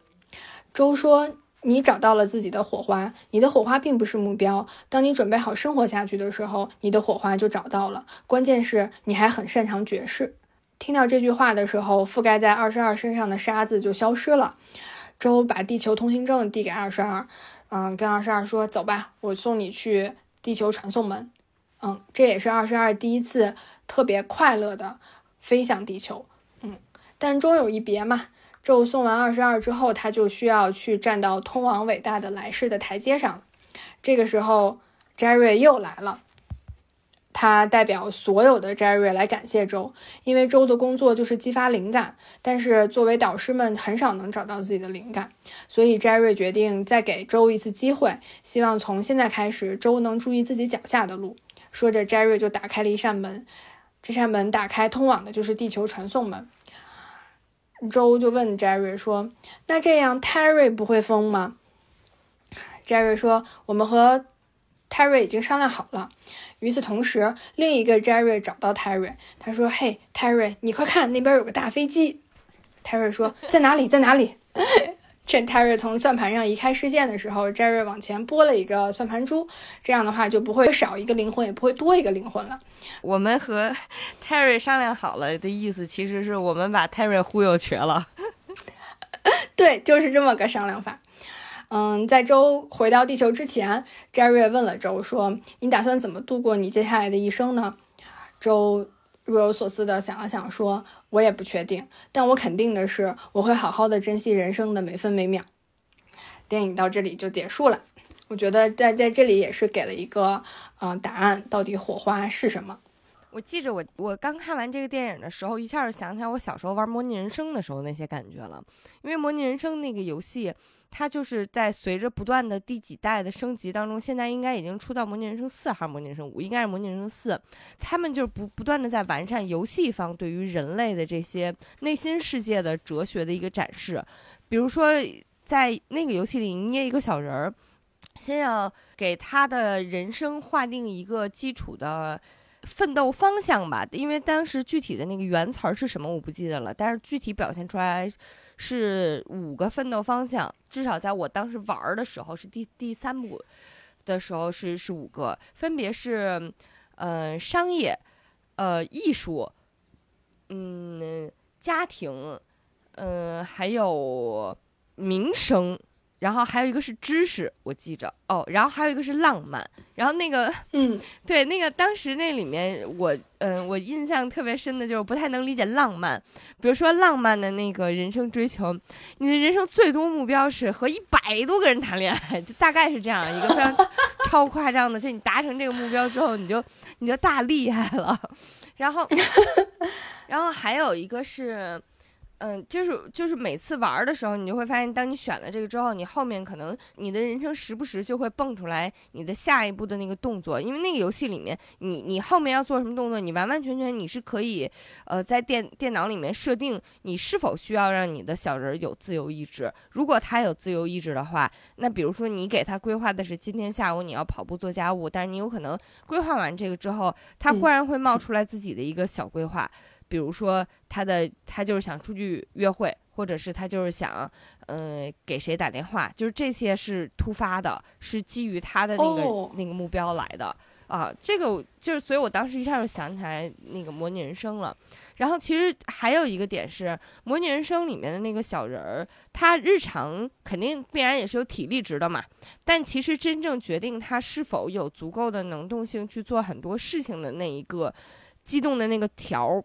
周说：“你找到了自己的火花，你的火花并不是目标。当你准备好生活下去的时候，你的火花就找到了。关键是你还很擅长爵士。”听到这句话的时候，覆盖在二十二身上的沙子就消失了。周把地球通行证递给二十二，嗯，跟二十二说：“走吧，我送你去地球传送门。”嗯，这也是二十二第一次特别快乐的飞向地球。嗯，但终有一别嘛。周送完二十二之后，他就需要去站到通往伟大的来世的台阶上。这个时候，Jerry 又来了。他代表所有的 Jerry 来感谢周，因为周的工作就是激发灵感，但是作为导师们很少能找到自己的灵感，所以 Jerry 决定再给周一次机会，希望从现在开始周能注意自己脚下的路。说着，Jerry 就打开了一扇门，这扇门打开，通往的就是地球传送门。周就问 Jerry 说：“那这样 Terry 不会疯吗？”Jerry 说：“我们和 Terry 已经商量好了。”与此同时，另一个 Jerry 找到 Terry，他说：“嘿，Terry，你快看，那边有个大飞机。”Terry 说：“在哪里？在哪里？” 趁 Terry 从算盘上移开视线的时候，Jerry 往前拨了一个算盘珠，这样的话就不会少一个灵魂，也不会多一个灵魂了。我们和 Terry 商量好了的意思，其实是我们把 Terry 忽悠瘸了。对，就是这么个商量法。嗯，在周回到地球之前，Jerry 问了周说：“你打算怎么度过你接下来的一生呢？”周若有所思地想了想，说：“我也不确定，但我肯定的是，我会好好的珍惜人生的每分每秒。”电影到这里就结束了。我觉得在在这里也是给了一个嗯答案，到底火花是什么？我记着我我刚看完这个电影的时候，一下就想起来我小时候玩模拟人生的时候那些感觉了，因为模拟人生那个游戏。它就是在随着不断的第几代的升级当中，现在应该已经出到模拟人生四还是模拟人生五？应该是模拟人生四。他们就是不不断的在完善游戏方对于人类的这些内心世界的哲学的一个展示。比如说，在那个游戏里捏一个小人儿，先要给他的人生划定一个基础的奋斗方向吧。因为当时具体的那个原词儿是什么我不记得了，但是具体表现出来。是五个奋斗方向，至少在我当时玩的时候是第第三部的时候是是五个，分别是，呃，商业，呃，艺术，嗯，家庭，嗯，还有民生。然后还有一个是知识，我记着哦。然后还有一个是浪漫。然后那个，嗯，对，那个当时那里面，我，嗯，我印象特别深的就是不太能理解浪漫。比如说浪漫的那个人生追求，你的人生最多目标是和一百多个人谈恋爱，就大概是这样一个非常 超夸张的。就你达成这个目标之后，你就你就大厉害了。然后，然后还有一个是。嗯，就是就是每次玩的时候，你就会发现，当你选了这个之后，你后面可能你的人生时不时就会蹦出来你的下一步的那个动作，因为那个游戏里面，你你后面要做什么动作，你完完全全你是可以，呃，在电电脑里面设定你是否需要让你的小人有自由意志。如果他有自由意志的话，那比如说你给他规划的是今天下午你要跑步做家务，但是你有可能规划完这个之后，他忽然会冒出来自己的一个小规划。比如说，他的他就是想出去约会，或者是他就是想，嗯，给谁打电话，就是这些是突发的，是基于他的那个那个目标来的啊。这个就是，所以我当时一下就想起来那个模拟人生了。然后其实还有一个点是，模拟人生里面的那个小人儿，他日常肯定必然也是有体力值的嘛。但其实真正决定他是否有足够的能动性去做很多事情的那一个激动的那个条儿。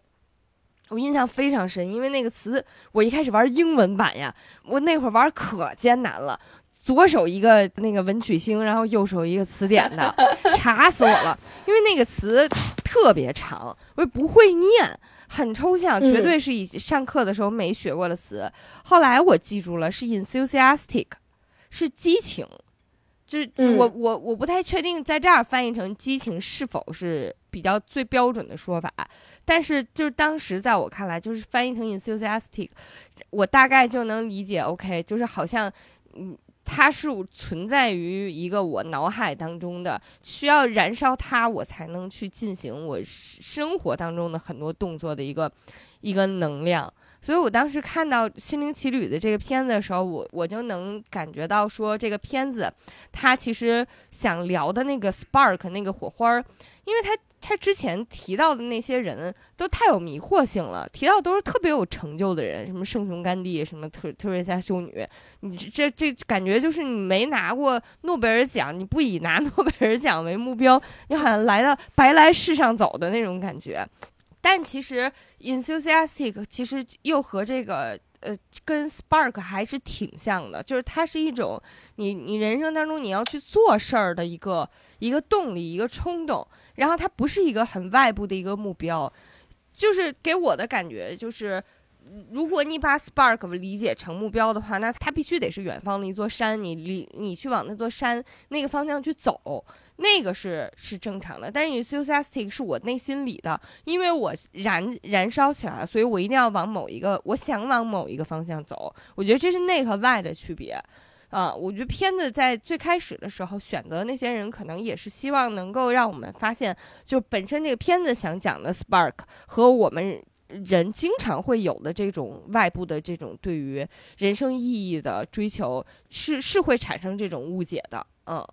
我印象非常深，因为那个词我一开始玩英文版呀，我那会儿玩可艰难了。左手一个那个文曲星，然后右手一个词典的，查死我了，因为那个词特别长，我也不会念，很抽象，绝对是以上课的时候没学过的词。后来我记住了，是 enthusiastic，是激情。就是我我我不太确定在这儿翻译成激情是否是比较最标准的说法，但是就是当时在我看来，就是翻译成 enthusiastic，我大概就能理解。OK，就是好像嗯，它是存在于一个我脑海当中的，需要燃烧它，我才能去进行我生活当中的很多动作的一个一个能量。所以我当时看到《心灵奇旅》的这个片子的时候，我我就能感觉到说，这个片子它其实想聊的那个 spark 那个火花儿，因为他他之前提到的那些人都太有迷惑性了，提到都是特别有成就的人，什么圣雄甘地，什么特特瑞莎修女，你这这感觉就是你没拿过诺贝尔奖，你不以拿诺贝尔奖为目标，你好像来到白来世上走的那种感觉。但其实 enthusiastic 其实又和这个呃跟 spark 还是挺像的，就是它是一种你你人生当中你要去做事儿的一个一个动力一个冲动，然后它不是一个很外部的一个目标，就是给我的感觉就是。如果你把 spark 理解成目标的话，那它必须得是远方的一座山，你离你去往那座山那个方向去走，那个是是正常的。但是 enthusiastic 是我内心里的，因为我燃燃烧起来，所以我一定要往某一个，我想往某一个方向走。我觉得这是内和外的区别啊。我觉得片子在最开始的时候选择那些人，可能也是希望能够让我们发现，就本身这个片子想讲的 spark 和我们。人经常会有的这种外部的这种对于人生意义的追求，是是会产生这种误解的，嗯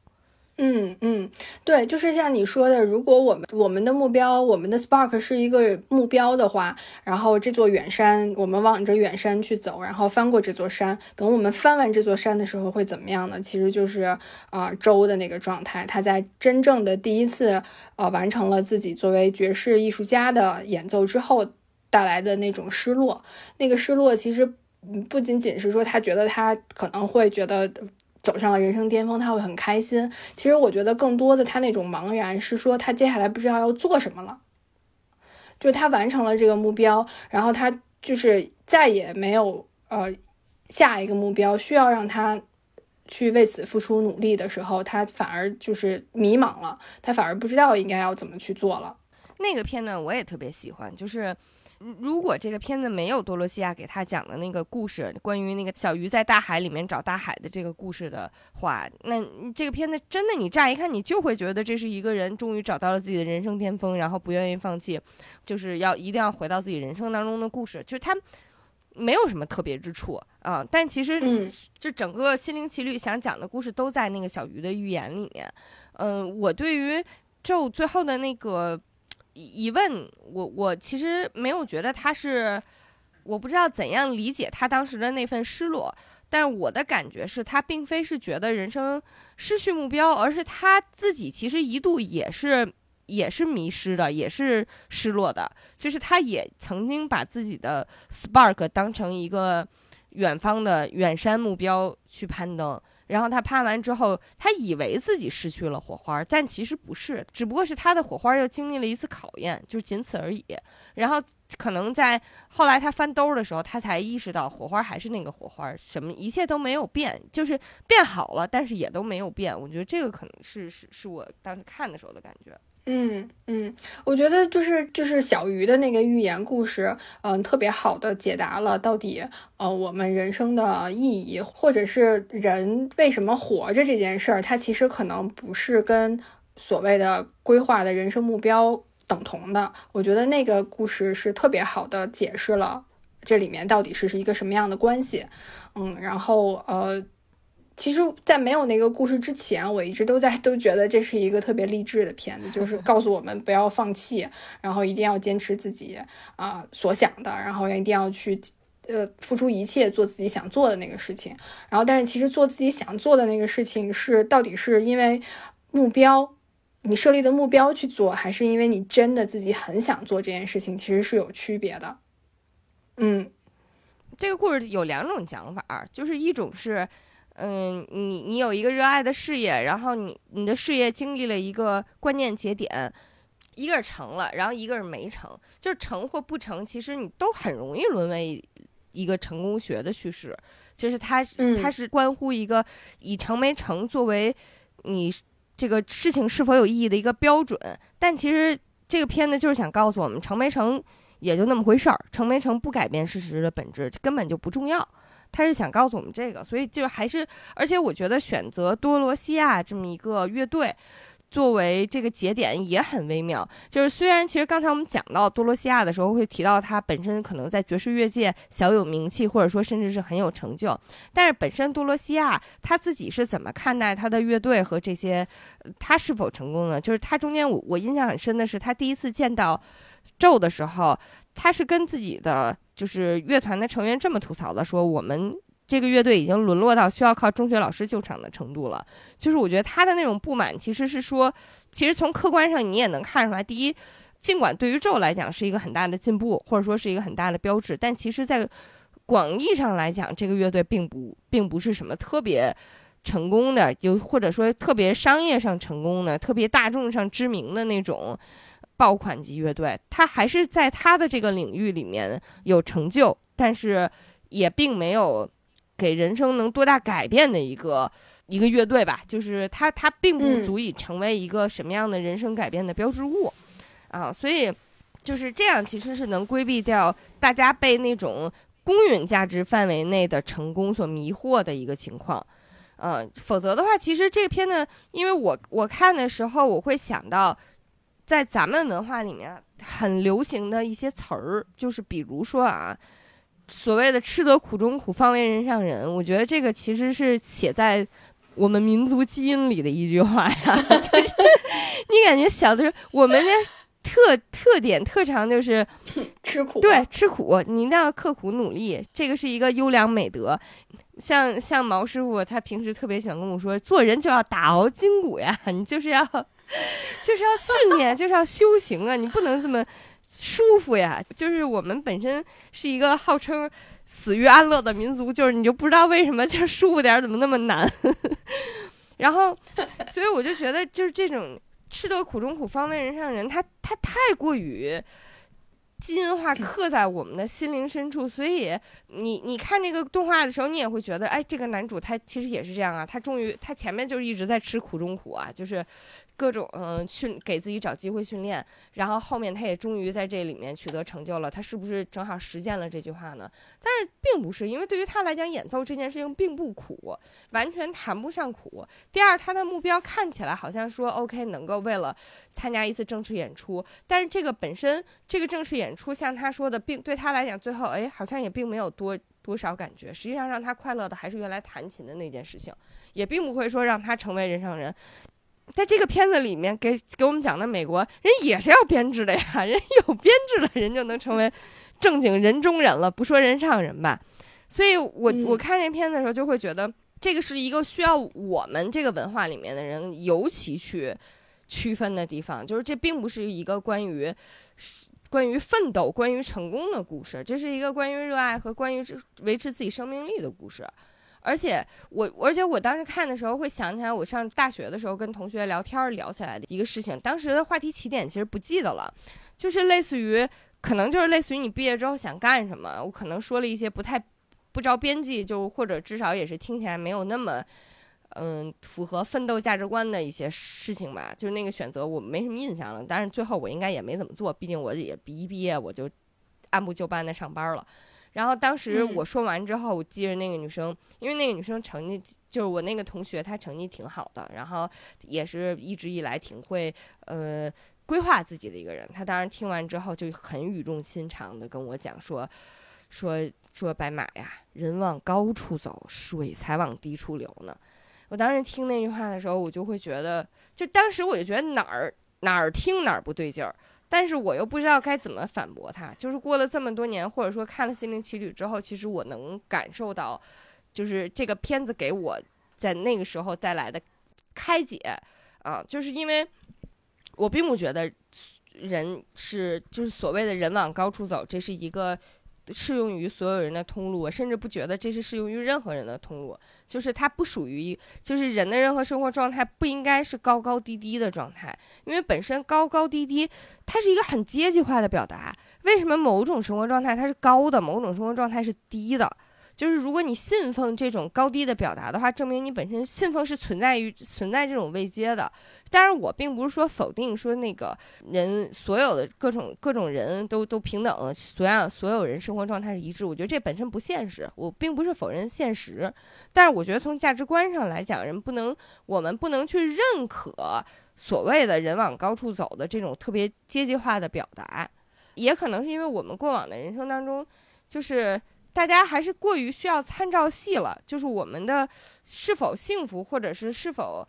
嗯嗯，对，就是像你说的，如果我们我们的目标，我们的 spark 是一个目标的话，然后这座远山，我们往着远山去走，然后翻过这座山，等我们翻完这座山的时候会怎么样呢？其实就是啊，周的那个状态，他在真正的第一次呃完成了自己作为爵士艺术家的演奏之后。带来的那种失落，那个失落其实不仅仅是说他觉得他可能会觉得走上了人生巅峰，他会很开心。其实我觉得更多的他那种茫然是说他接下来不知道要做什么了，就他完成了这个目标，然后他就是再也没有呃下一个目标需要让他去为此付出努力的时候，他反而就是迷茫了，他反而不知道应该要怎么去做了。那个片段，我也特别喜欢，就是。如果这个片子没有多罗西亚给他讲的那个故事，关于那个小鱼在大海里面找大海的这个故事的话，那这个片子真的，你乍一看你就会觉得这是一个人终于找到了自己的人生巅峰，然后不愿意放弃，就是要一定要回到自己人生当中的故事，就是他没有什么特别之处啊。但其实，这整个心灵奇旅想讲的故事都在那个小鱼的预言里面。嗯，我对于咒最后的那个。疑问，我我其实没有觉得他是，我不知道怎样理解他当时的那份失落，但是我的感觉是他并非是觉得人生失去目标，而是他自己其实一度也是也是迷失的，也是失落的，就是他也曾经把自己的 spark 当成一个远方的远山目标去攀登。然后他拍完之后，他以为自己失去了火花，但其实不是，只不过是他的火花又经历了一次考验，就仅此而已。然后可能在后来他翻兜的时候，他才意识到火花还是那个火花，什么一切都没有变，就是变好了，但是也都没有变。我觉得这个可能是是是我当时看的时候的感觉。嗯嗯，我觉得就是就是小鱼的那个寓言故事，嗯，特别好的解答了到底呃我们人生的意义，或者是人为什么活着这件事儿，它其实可能不是跟所谓的规划的人生目标等同的。我觉得那个故事是特别好的解释了这里面到底是是一个什么样的关系。嗯，然后呃。其实，在没有那个故事之前，我一直都在都觉得这是一个特别励志的片子，就是 告诉我们不要放弃，然后一定要坚持自己啊所想的，然后一定要去呃付出一切做自己想做的那个事情。然后，但是其实做自己想做的那个事情是到底是因为目标你设立的目标去做，还是因为你真的自己很想做这件事情，其实是有区别的。嗯，这个故事有两种讲法，就是一种是。嗯，你你有一个热爱的事业，然后你你的事业经历了一个关键节点，一个是成了，然后一个是没成，就是成或不成，其实你都很容易沦为一个成功学的叙事，就是它它是关乎一个以成没成作为你这个事情是否有意义的一个标准，但其实这个片子就是想告诉我们，成没成也就那么回事儿，成没成不改变事实的本质，根本就不重要。他是想告诉我们这个，所以就还是，而且我觉得选择多罗西亚这么一个乐队作为这个节点也很微妙。就是虽然其实刚才我们讲到多罗西亚的时候，会提到他本身可能在爵士乐界小有名气，或者说甚至是很有成就，但是本身多罗西亚他自己是怎么看待他的乐队和这些，他是否成功呢？就是他中间我我印象很深的是，他第一次见到咒的时候，他是跟自己的。就是乐团的成员这么吐槽的，说我们这个乐队已经沦落到需要靠中学老师救场的程度了。就是我觉得他的那种不满，其实是说，其实从客观上你也能看出来。第一，尽管对于宙来讲是一个很大的进步，或者说是一个很大的标志，但其实在广义上来讲，这个乐队并不并不是什么特别成功的，就或者说特别商业上成功的、特别大众上知名的那种。爆款级乐队，他还是在他的这个领域里面有成就，但是也并没有给人生能多大改变的一个一个乐队吧。就是他，他并不足以成为一个什么样的人生改变的标志物啊。所以就是这样，其实是能规避掉大家被那种公允价值范围内的成功所迷惑的一个情况。嗯，否则的话，其实这篇呢，因为我我看的时候，我会想到。在咱们文化里面很流行的一些词儿，就是比如说啊，所谓的“吃得苦中苦，方为人上人”。我觉得这个其实是写在我们民族基因里的一句话呀。就是你感觉小的时候，我们的特特点特长就是 吃苦，对，吃苦，你一定要刻苦努力，这个是一个优良美德。像像毛师傅，他平时特别喜欢跟我说，做人就要打熬筋骨呀，你就是要。就是要训练，就是要修行啊！你不能这么舒服呀。就是我们本身是一个号称死于安乐的民族，就是你就不知道为什么就是舒服点怎么那么难。然后，所以我就觉得，就是这种吃得苦中苦，方为人上人，他他太过于基因化刻在我们的心灵深处。所以你你看这个动画的时候，你也会觉得，哎，这个男主他其实也是这样啊。他终于他前面就是一直在吃苦中苦啊，就是。各种嗯训给自己找机会训练，然后后面他也终于在这里面取得成就了。他是不是正好实践了这句话呢？但是并不是，因为对于他来讲，演奏这件事情并不苦，完全谈不上苦。第二，他的目标看起来好像说 OK 能够为了参加一次正式演出，但是这个本身这个正式演出像他说的，并对他来讲最后哎好像也并没有多多少感觉。实际上让他快乐的还是原来弹琴的那件事情，也并不会说让他成为人上人。在这个片子里面，给给我们讲的美国人也是要编制的呀，人有编制了，人就能成为正经人中人了，不说人上人吧。所以，我我看这片子的时候，就会觉得这个是一个需要我们这个文化里面的人尤其去区分的地方，就是这并不是一个关于关于奋斗、关于成功的故事，这是一个关于热爱和关于维持自己生命力的故事。而且我，而且我当时看的时候会想起来，我上大学的时候跟同学聊天聊起来的一个事情。当时的话题起点其实不记得了，就是类似于，可能就是类似于你毕业之后想干什么。我可能说了一些不太不着边际，就或者至少也是听起来没有那么，嗯，符合奋斗价值观的一些事情吧。就是那个选择我没什么印象了，但是最后我应该也没怎么做，毕竟我也一毕业我就按部就班的上班了。然后当时我说完之后，我记着那个女生，因为那个女生成绩就是我那个同学，她成绩挺好的，然后也是一直以来挺会呃规划自己的一个人。她当时听完之后就很语重心长的跟我讲说，说说白马呀，人往高处走，水才往低处流呢。我当时听那句话的时候，我就会觉得，就当时我就觉得哪儿哪儿听哪儿不对劲儿。但是我又不知道该怎么反驳他。就是过了这么多年，或者说看了《心灵奇旅》之后，其实我能感受到，就是这个片子给我在那个时候带来的开解啊，就是因为我并不觉得人是就是所谓的人往高处走，这是一个适用于所有人的通路，我甚至不觉得这是适用于任何人的通路。就是它不属于，就是人的任何生活状态不应该是高高低低的状态，因为本身高高低低，它是一个很阶级化的表达。为什么某种生活状态它是高的，某种生活状态是低的？就是如果你信奉这种高低的表达的话，证明你本身信奉是存在于存在这种位阶的。当然，我并不是说否定说那个人所有的各种各种人都都平等，所样所有人生活状态是一致。我觉得这本身不现实，我并不是否认现实。但是我觉得从价值观上来讲，人不能，我们不能去认可所谓的人往高处走的这种特别阶级化的表达。也可能是因为我们过往的人生当中，就是。大家还是过于需要参照系了，就是我们的是否幸福或者是是否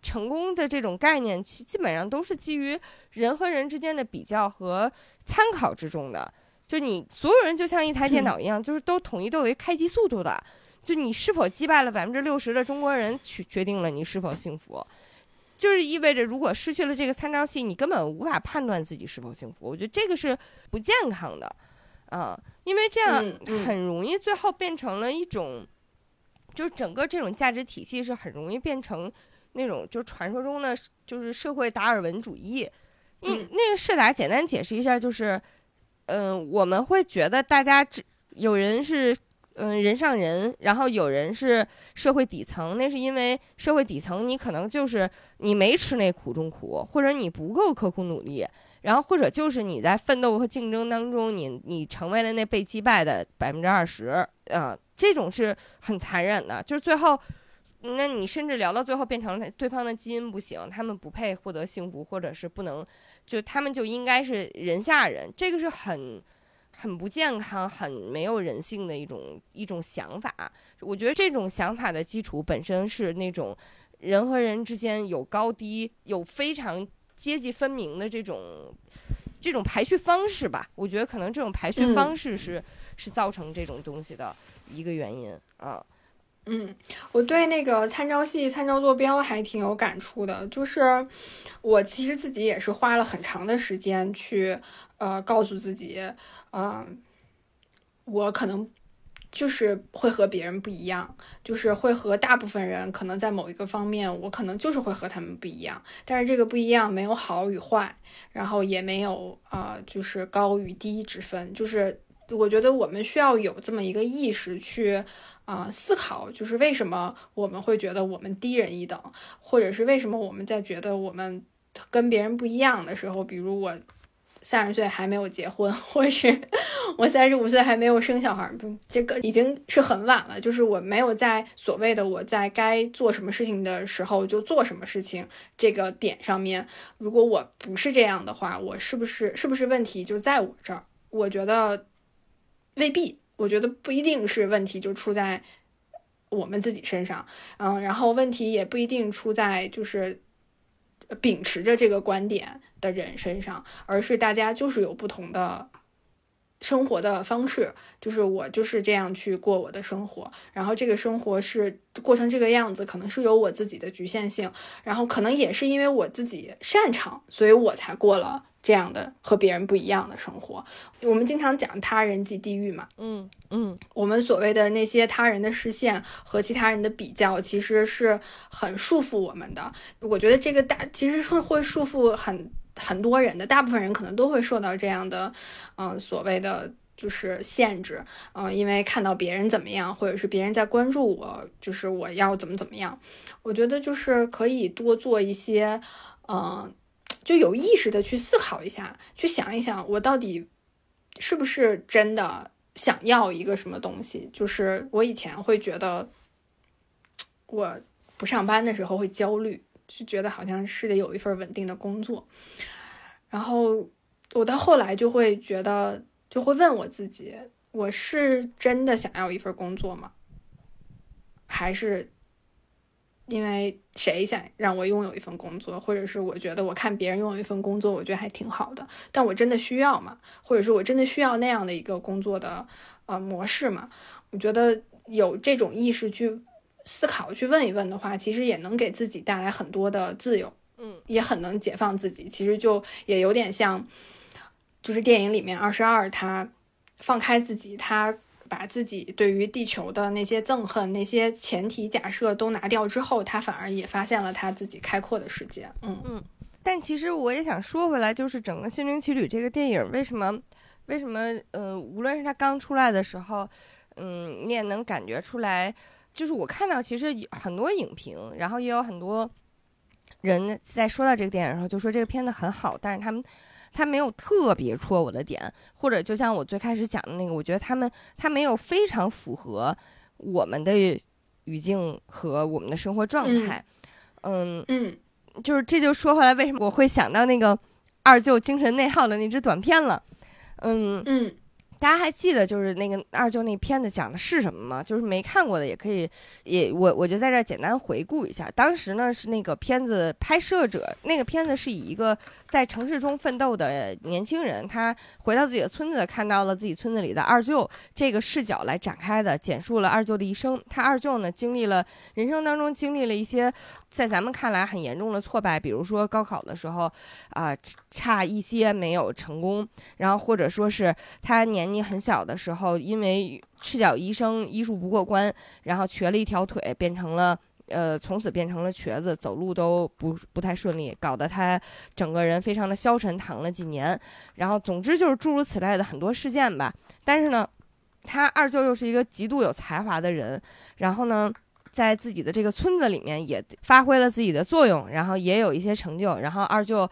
成功的这种概念，其基本上都是基于人和人之间的比较和参考之中的。就你所有人就像一台电脑一样，就是都统一都为开机速度的。就你是否击败了百分之六十的中国人，决决定了你是否幸福。就是意味着，如果失去了这个参照系，你根本无法判断自己是否幸福。我觉得这个是不健康的。啊，因为这样很容易最后变成了一种，就是整个这种价值体系是很容易变成那种，就是传说中的就是社会达尔文主义。嗯，那个是达简单解释一下，就是，嗯，我们会觉得大家只有人是嗯人上人，然后有人是社会底层，那是因为社会底层你可能就是你没吃那苦中苦，或者你不够刻苦努力。然后或者就是你在奋斗和竞争当中，你你成为了那被击败的百分之二十，啊，这种是很残忍的。就是最后，那你甚至聊到最后变成对方的基因不行，他们不配获得幸福，或者是不能，就他们就应该是人下人。这个是很很不健康、很没有人性的一种一种想法。我觉得这种想法的基础本身是那种人和人之间有高低，有非常。阶级分明的这种这种排序方式吧，我觉得可能这种排序方式是是造成这种东西的一个原因啊。嗯，我对那个参照系、参照坐标还挺有感触的，就是我其实自己也是花了很长的时间去呃告诉自己，嗯，我可能。就是会和别人不一样，就是会和大部分人可能在某一个方面，我可能就是会和他们不一样。但是这个不一样没有好与坏，然后也没有啊，就是高与低之分。就是我觉得我们需要有这么一个意识去啊思考，就是为什么我们会觉得我们低人一等，或者是为什么我们在觉得我们跟别人不一样的时候，比如我。三十岁还没有结婚，或是 我三十五岁还没有生小孩，不，这个已经是很晚了。就是我没有在所谓的我在该做什么事情的时候就做什么事情这个点上面，如果我不是这样的话，我是不是是不是问题就在我这儿？我觉得未必，我觉得不一定是问题就出在我们自己身上，嗯，然后问题也不一定出在就是。秉持着这个观点的人身上，而是大家就是有不同的生活的方式，就是我就是这样去过我的生活，然后这个生活是过成这个样子，可能是有我自己的局限性，然后可能也是因为我自己擅长，所以我才过了。这样的和别人不一样的生活，我们经常讲他人即地狱嘛，嗯嗯，我们所谓的那些他人的视线和其他人的比较，其实是很束缚我们的。我觉得这个大其实是会束缚很很多人的，大部分人可能都会受到这样的，嗯，所谓的就是限制，嗯，因为看到别人怎么样，或者是别人在关注我，就是我要怎么怎么样。我觉得就是可以多做一些，嗯。就有意识的去思考一下，去想一想，我到底是不是真的想要一个什么东西？就是我以前会觉得，我不上班的时候会焦虑，就觉得好像是得有一份稳定的工作。然后我到后来就会觉得，就会问我自己，我是真的想要一份工作吗？还是？因为谁想让我拥有一份工作，或者是我觉得我看别人拥有一份工作，我觉得还挺好的，但我真的需要吗？或者是我真的需要那样的一个工作的呃模式吗？我觉得有这种意识去思考、去问一问的话，其实也能给自己带来很多的自由，嗯，也很能解放自己。其实就也有点像，就是电影里面二十二他。放开自己，他把自己对于地球的那些憎恨、那些前提假设都拿掉之后，他反而也发现了他自己开阔的世界。嗯嗯。但其实我也想说回来，就是整个《心灵奇旅》这个电影，为什么为什么呃，无论是它刚出来的时候，嗯，你也能感觉出来，就是我看到其实很多影评，然后也有很多人在说到这个电影的时候，就说这个片子很好，但是他们他没有特别戳我的点，或者就像我最开始讲的那个，我觉得他们他没有非常符合我们的语境和我们的生活状态，嗯嗯。就是这就说回来，为什么我会想到那个二舅精神内耗的那支短片了？嗯嗯。大家还记得就是那个二舅那片子讲的是什么吗？就是没看过的也可以，也我我就在这儿简单回顾一下。当时呢是那个片子拍摄者，那个片子是以一个在城市中奋斗的年轻人，他回到自己的村子，看到了自己村子里的二舅这个视角来展开的，简述了二舅的一生。他二舅呢经历了人生当中经历了一些在咱们看来很严重的挫败，比如说高考的时候啊差一些没有成功，然后或者说是他年。你很小的时候，因为赤脚医生医术不过关，然后瘸了一条腿，变成了呃，从此变成了瘸子，走路都不不太顺利，搞得他整个人非常的消沉，躺了几年。然后，总之就是诸如此类的很多事件吧。但是呢，他二舅又是一个极度有才华的人，然后呢。在自己的这个村子里面也发挥了自己的作用，然后也有一些成就。然后二舅，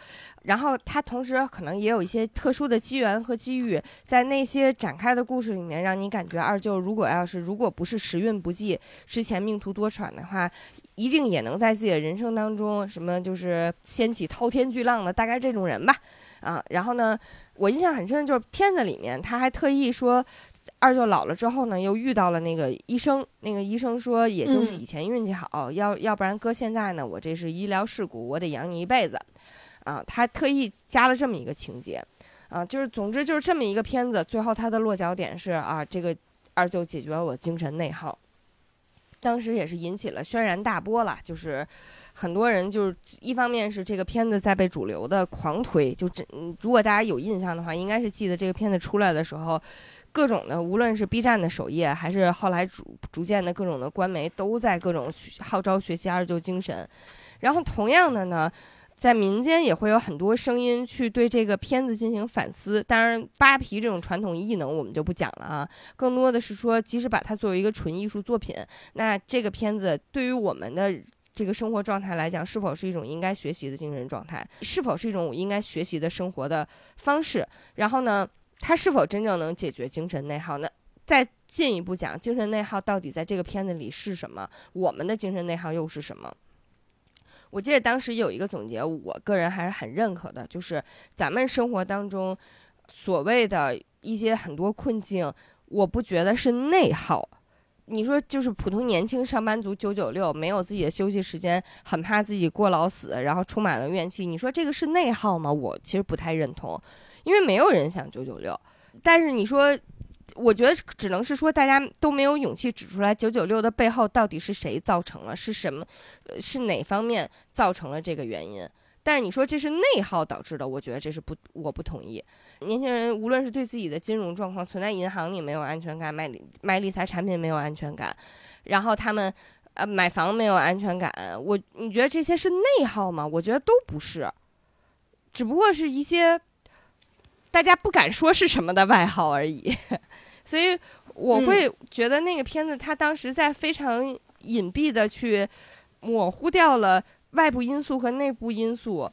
然后他同时可能也有一些特殊的机缘和机遇，在那些展开的故事里面，让你感觉二舅如果要是如果不是时运不济，之前命途多舛的话，一定也能在自己的人生当中什么就是掀起滔天巨浪的大概这种人吧。啊，然后呢，我印象很深的就是片子里面他还特意说。二舅老了之后呢，又遇到了那个医生。那个医生说，也就是以前运气好，要要不然搁现在呢，我这是医疗事故，我得养你一辈子。啊，他特意加了这么一个情节。啊，就是总之就是这么一个片子，最后他的落脚点是啊，这个二舅解决了我精神内耗。当时也是引起了轩然大波了，就是很多人就是一方面是这个片子在被主流的狂推，就这如果大家有印象的话，应该是记得这个片子出来的时候。各种的，无论是 B 站的首页，还是后来逐逐渐的各种的官媒，都在各种号召学习二舅精神。然后同样的呢，在民间也会有很多声音去对这个片子进行反思。当然，扒皮这种传统艺能我们就不讲了啊，更多的是说，即使把它作为一个纯艺术作品，那这个片子对于我们的这个生活状态来讲，是否是一种应该学习的精神状态？是否是一种我应该学习的生活的方式？然后呢？它是否真正能解决精神内耗？那再进一步讲，精神内耗到底在这个片子里是什么？我们的精神内耗又是什么？我记得当时有一个总结，我个人还是很认可的，就是咱们生活当中所谓的一些很多困境，我不觉得是内耗。你说就是普通年轻上班族九九六，没有自己的休息时间，很怕自己过劳死，然后充满了怨气。你说这个是内耗吗？我其实不太认同。因为没有人想九九六，但是你说，我觉得只能是说大家都没有勇气指出来九九六的背后到底是谁造成了，是什么，是哪方面造成了这个原因？但是你说这是内耗导致的，我觉得这是不，我不同意。年轻人无论是对自己的金融状况存在银行里没有安全感，买理买理财产品没有安全感，然后他们呃买房没有安全感，我你觉得这些是内耗吗？我觉得都不是，只不过是一些。大家不敢说是什么的外号而已，所以我会觉得那个片子它当时在非常隐蔽的去模糊掉了外部因素和内部因素，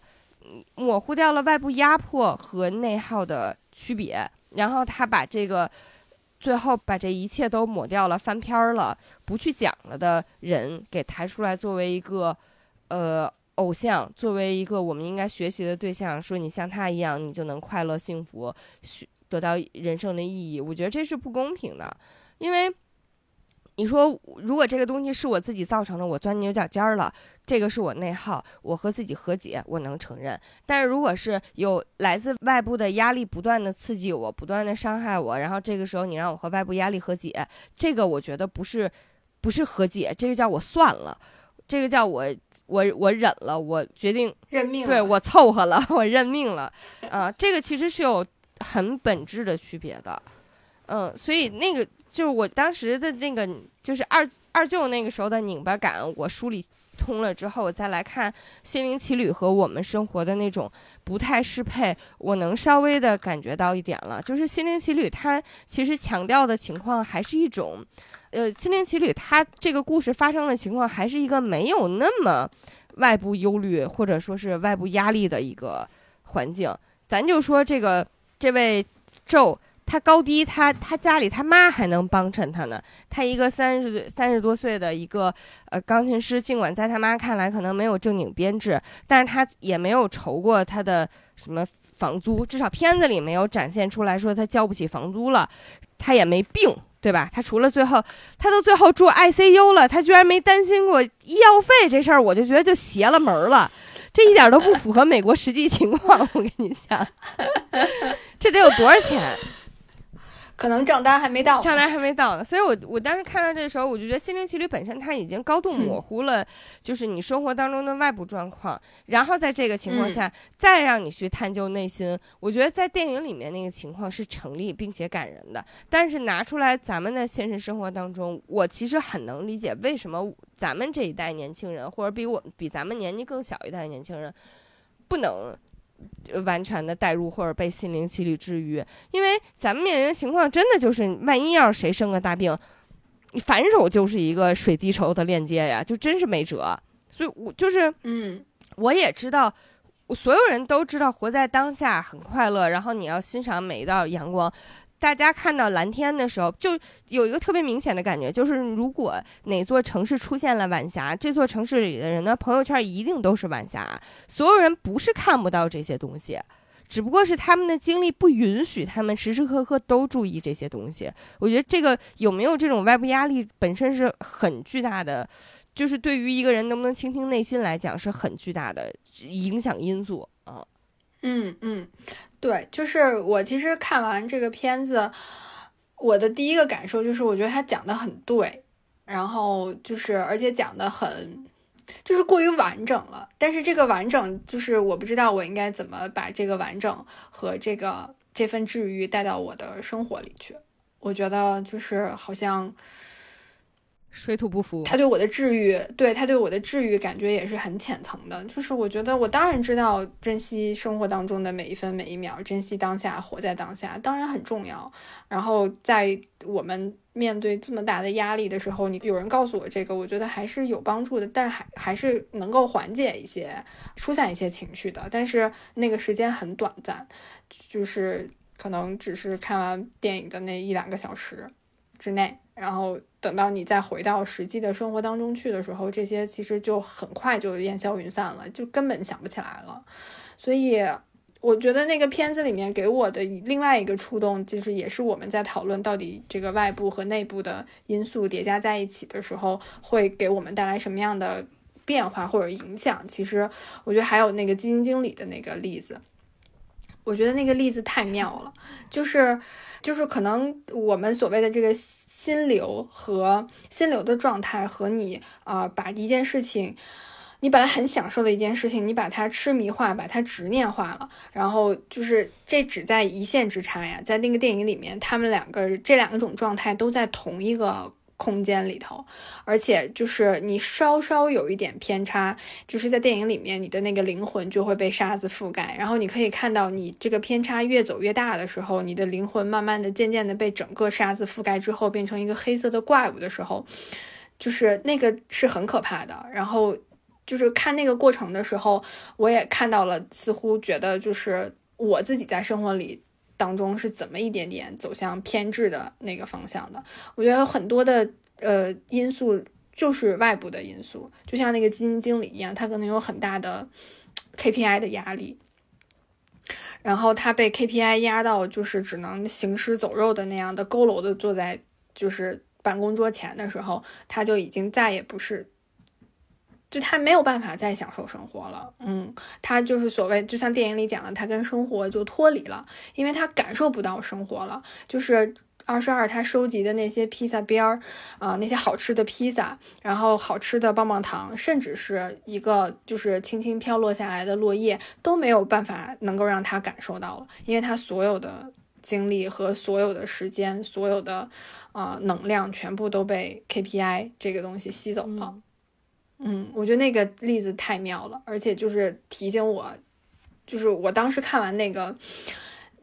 模糊掉了外部压迫和内耗的区别，然后他把这个最后把这一切都抹掉了，翻篇儿了，不去讲了的人给抬出来作为一个呃。偶像作为一个我们应该学习的对象，说你像他一样，你就能快乐幸福，得到人生的意义。我觉得这是不公平的，因为你说如果这个东西是我自己造成的，我钻牛角尖儿了，这个是我内耗，我和自己和解，我能承认。但是如果是有来自外部的压力不断的刺激我，不断的伤害我，然后这个时候你让我和外部压力和解，这个我觉得不是不是和解，这个叫我算了，这个叫我。我我忍了，我决定认命。对我凑合了，我认命了。啊，这个其实是有很本质的区别的。嗯，所以那个就是我当时的那个，就是二二舅那个时候的拧巴感，我梳理通了之后，我再来看《心灵奇旅》和我们生活的那种不太适配，我能稍微的感觉到一点了。就是《心灵奇旅》它其实强调的情况还是一种，呃，《心灵奇旅》它这个故事发生的情况还是一个没有那么外部忧虑或者说是外部压力的一个环境。咱就说这个这位咒。他高低，他他家里他妈还能帮衬他呢。他一个三十岁三十多岁的一个呃钢琴师，尽管在他妈看来可能没有正经编制，但是他也没有愁过他的什么房租，至少片子里没有展现出来说他交不起房租了。他也没病，对吧？他除了最后，他都最后住 ICU 了，他居然没担心过医药费这事儿，我就觉得就邪了门了。这一点都不符合美国实际情况，我跟你讲，这得有多少钱？可能账单还没到，账单还没到呢，所以我我当时看到这个时候，我就觉得《心灵奇旅》本身它已经高度模糊了，就是你生活当中的外部状况，然后在这个情况下再让你去探究内心，我觉得在电影里面那个情况是成立并且感人的，但是拿出来咱们的现实生活当中，我其实很能理解为什么咱们这一代年轻人，或者比我比咱们年纪更小一代年轻人，不能。完全的代入或者被心灵洗礼治愈，因为咱们面临的情况真的就是，万一要是谁生个大病，你反手就是一个水滴筹的链接呀，就真是没辙。所以，我就是，嗯，我也知道，所有人都知道活在当下很快乐，然后你要欣赏每一道阳光。大家看到蓝天的时候，就有一个特别明显的感觉，就是如果哪座城市出现了晚霞，这座城市里的人的朋友圈一定都是晚霞。所有人不是看不到这些东西，只不过是他们的经历不允许他们时时刻刻都注意这些东西。我觉得这个有没有这种外部压力本身是很巨大的，就是对于一个人能不能倾听内心来讲是很巨大的影响因素啊。嗯嗯，对，就是我其实看完这个片子，我的第一个感受就是，我觉得他讲的很对，然后就是而且讲的很，就是过于完整了。但是这个完整，就是我不知道我应该怎么把这个完整和这个这份治愈带到我的生活里去。我觉得就是好像。水土不服，他对我的治愈，对他对我的治愈感觉也是很浅层的。就是我觉得我当然知道珍惜生活当中的每一分每一秒，珍惜当下，活在当下，当然很重要。然后在我们面对这么大的压力的时候，你有人告诉我这个，我觉得还是有帮助的，但还还是能够缓解一些、疏散一些情绪的。但是那个时间很短暂，就是可能只是看完电影的那一两个小时之内。然后等到你再回到实际的生活当中去的时候，这些其实就很快就烟消云散了，就根本想不起来了。所以我觉得那个片子里面给我的另外一个触动，其实也是我们在讨论到底这个外部和内部的因素叠加在一起的时候，会给我们带来什么样的变化或者影响。其实我觉得还有那个基金经理的那个例子。我觉得那个例子太妙了，就是，就是可能我们所谓的这个心流和心流的状态，和你啊把一件事情，你本来很享受的一件事情，你把它痴迷化，把它执念化了，然后就是这只在一线之差呀，在那个电影里面，他们两个这两种状态都在同一个。空间里头，而且就是你稍稍有一点偏差，就是在电影里面，你的那个灵魂就会被沙子覆盖。然后你可以看到，你这个偏差越走越大的时候，你的灵魂慢慢的、渐渐的被整个沙子覆盖之后，变成一个黑色的怪物的时候，就是那个是很可怕的。然后就是看那个过程的时候，我也看到了，似乎觉得就是我自己在生活里。当中是怎么一点点走向偏执的那个方向的？我觉得有很多的呃因素就是外部的因素，就像那个基金经理一样，他可能有很大的 KPI 的压力，然后他被 KPI 压到就是只能行尸走肉的那样的佝偻的坐在就是办公桌前的时候，他就已经再也不是。就他没有办法再享受生活了，嗯，他就是所谓，就像电影里讲的，他跟生活就脱离了，因为他感受不到生活了。就是二十二，他收集的那些披萨边儿，啊，那些好吃的披萨，然后好吃的棒棒糖，甚至是一个就是轻轻飘落下来的落叶，都没有办法能够让他感受到了，因为他所有的。精力和所有的时间、所有的呃能量，全部都被 KPI 这个东西吸走了。嗯，我觉得那个例子太妙了，而且就是提醒我，就是我当时看完那个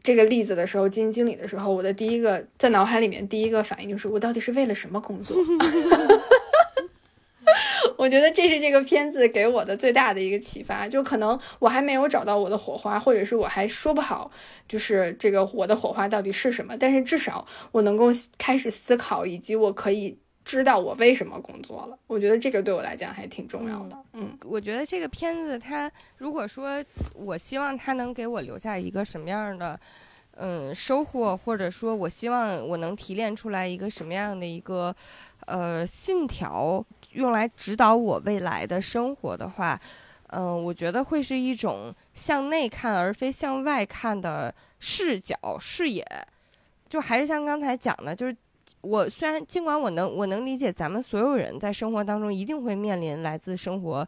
这个例子的时候，基金经理的时候，我的第一个在脑海里面第一个反应就是，我到底是为了什么工作？我觉得这是这个片子给我的最大的一个启发，就可能我还没有找到我的火花，或者是我还说不好，就是这个我的火花到底是什么。但是至少我能够开始思考，以及我可以知道我为什么工作了。我觉得这个对我来讲还挺重要的。嗯，我觉得这个片子它如果说我希望它能给我留下一个什么样的嗯收获，或者说我希望我能提炼出来一个什么样的一个呃信条。用来指导我未来的生活的话，嗯，我觉得会是一种向内看而非向外看的视角视野。就还是像刚才讲的，就是我虽然尽管我能我能理解咱们所有人在生活当中一定会面临来自生活、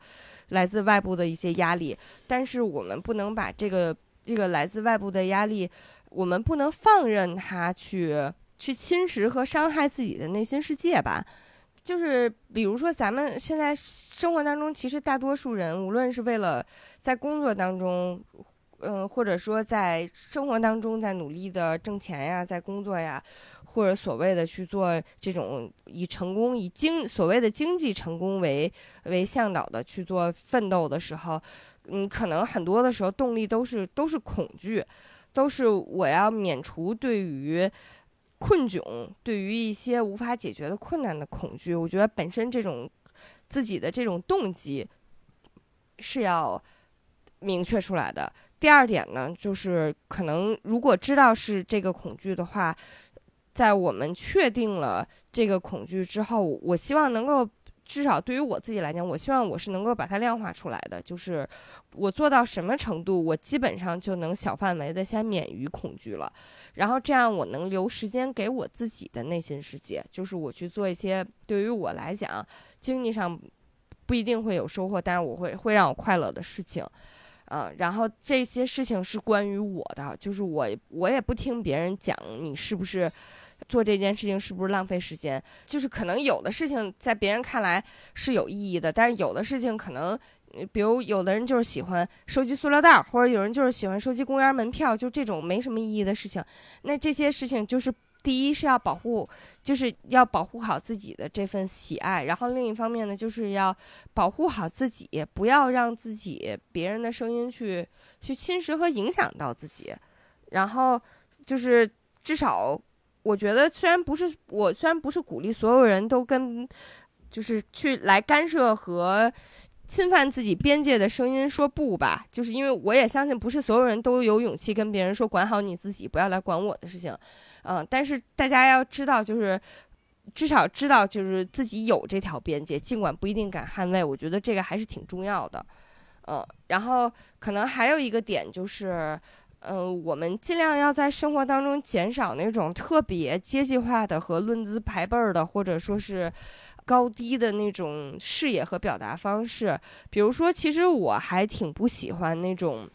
来自外部的一些压力，但是我们不能把这个这个来自外部的压力，我们不能放任它去去侵蚀和伤害自己的内心世界吧。就是比如说，咱们现在生活当中，其实大多数人，无论是为了在工作当中，嗯，或者说在生活当中在努力的挣钱呀，在工作呀，或者所谓的去做这种以成功、以经所谓的经济成功为为向导的去做奋斗的时候，嗯，可能很多的时候动力都是都是恐惧，都是我要免除对于。困窘对于一些无法解决的困难的恐惧，我觉得本身这种自己的这种动机是要明确出来的。第二点呢，就是可能如果知道是这个恐惧的话，在我们确定了这个恐惧之后，我希望能够。至少对于我自己来讲，我希望我是能够把它量化出来的。就是我做到什么程度，我基本上就能小范围的先免于恐惧了。然后这样我能留时间给我自己的内心世界，就是我去做一些对于我来讲经济上不一定会有收获，但是我会会让我快乐的事情。嗯，然后这些事情是关于我的，就是我我也不听别人讲你是不是。做这件事情是不是浪费时间？就是可能有的事情在别人看来是有意义的，但是有的事情可能，比如有的人就是喜欢收集塑料袋，或者有人就是喜欢收集公园门票，就这种没什么意义的事情。那这些事情就是第一是要保护，就是要保护好自己的这份喜爱，然后另一方面呢，就是要保护好自己，不要让自己别人的声音去去侵蚀和影响到自己。然后就是至少。我觉得虽然不是我，虽然不是鼓励所有人都跟，就是去来干涉和侵犯自己边界的声音说不吧，就是因为我也相信不是所有人都有勇气跟别人说管好你自己，不要来管我的事情，嗯，但是大家要知道，就是至少知道就是自己有这条边界，尽管不一定敢捍卫，我觉得这个还是挺重要的，嗯，然后可能还有一个点就是。嗯，我们尽量要在生活当中减少那种特别阶级化的和论资排辈儿的，或者说是高低的那种视野和表达方式。比如说，其实我还挺不喜欢那种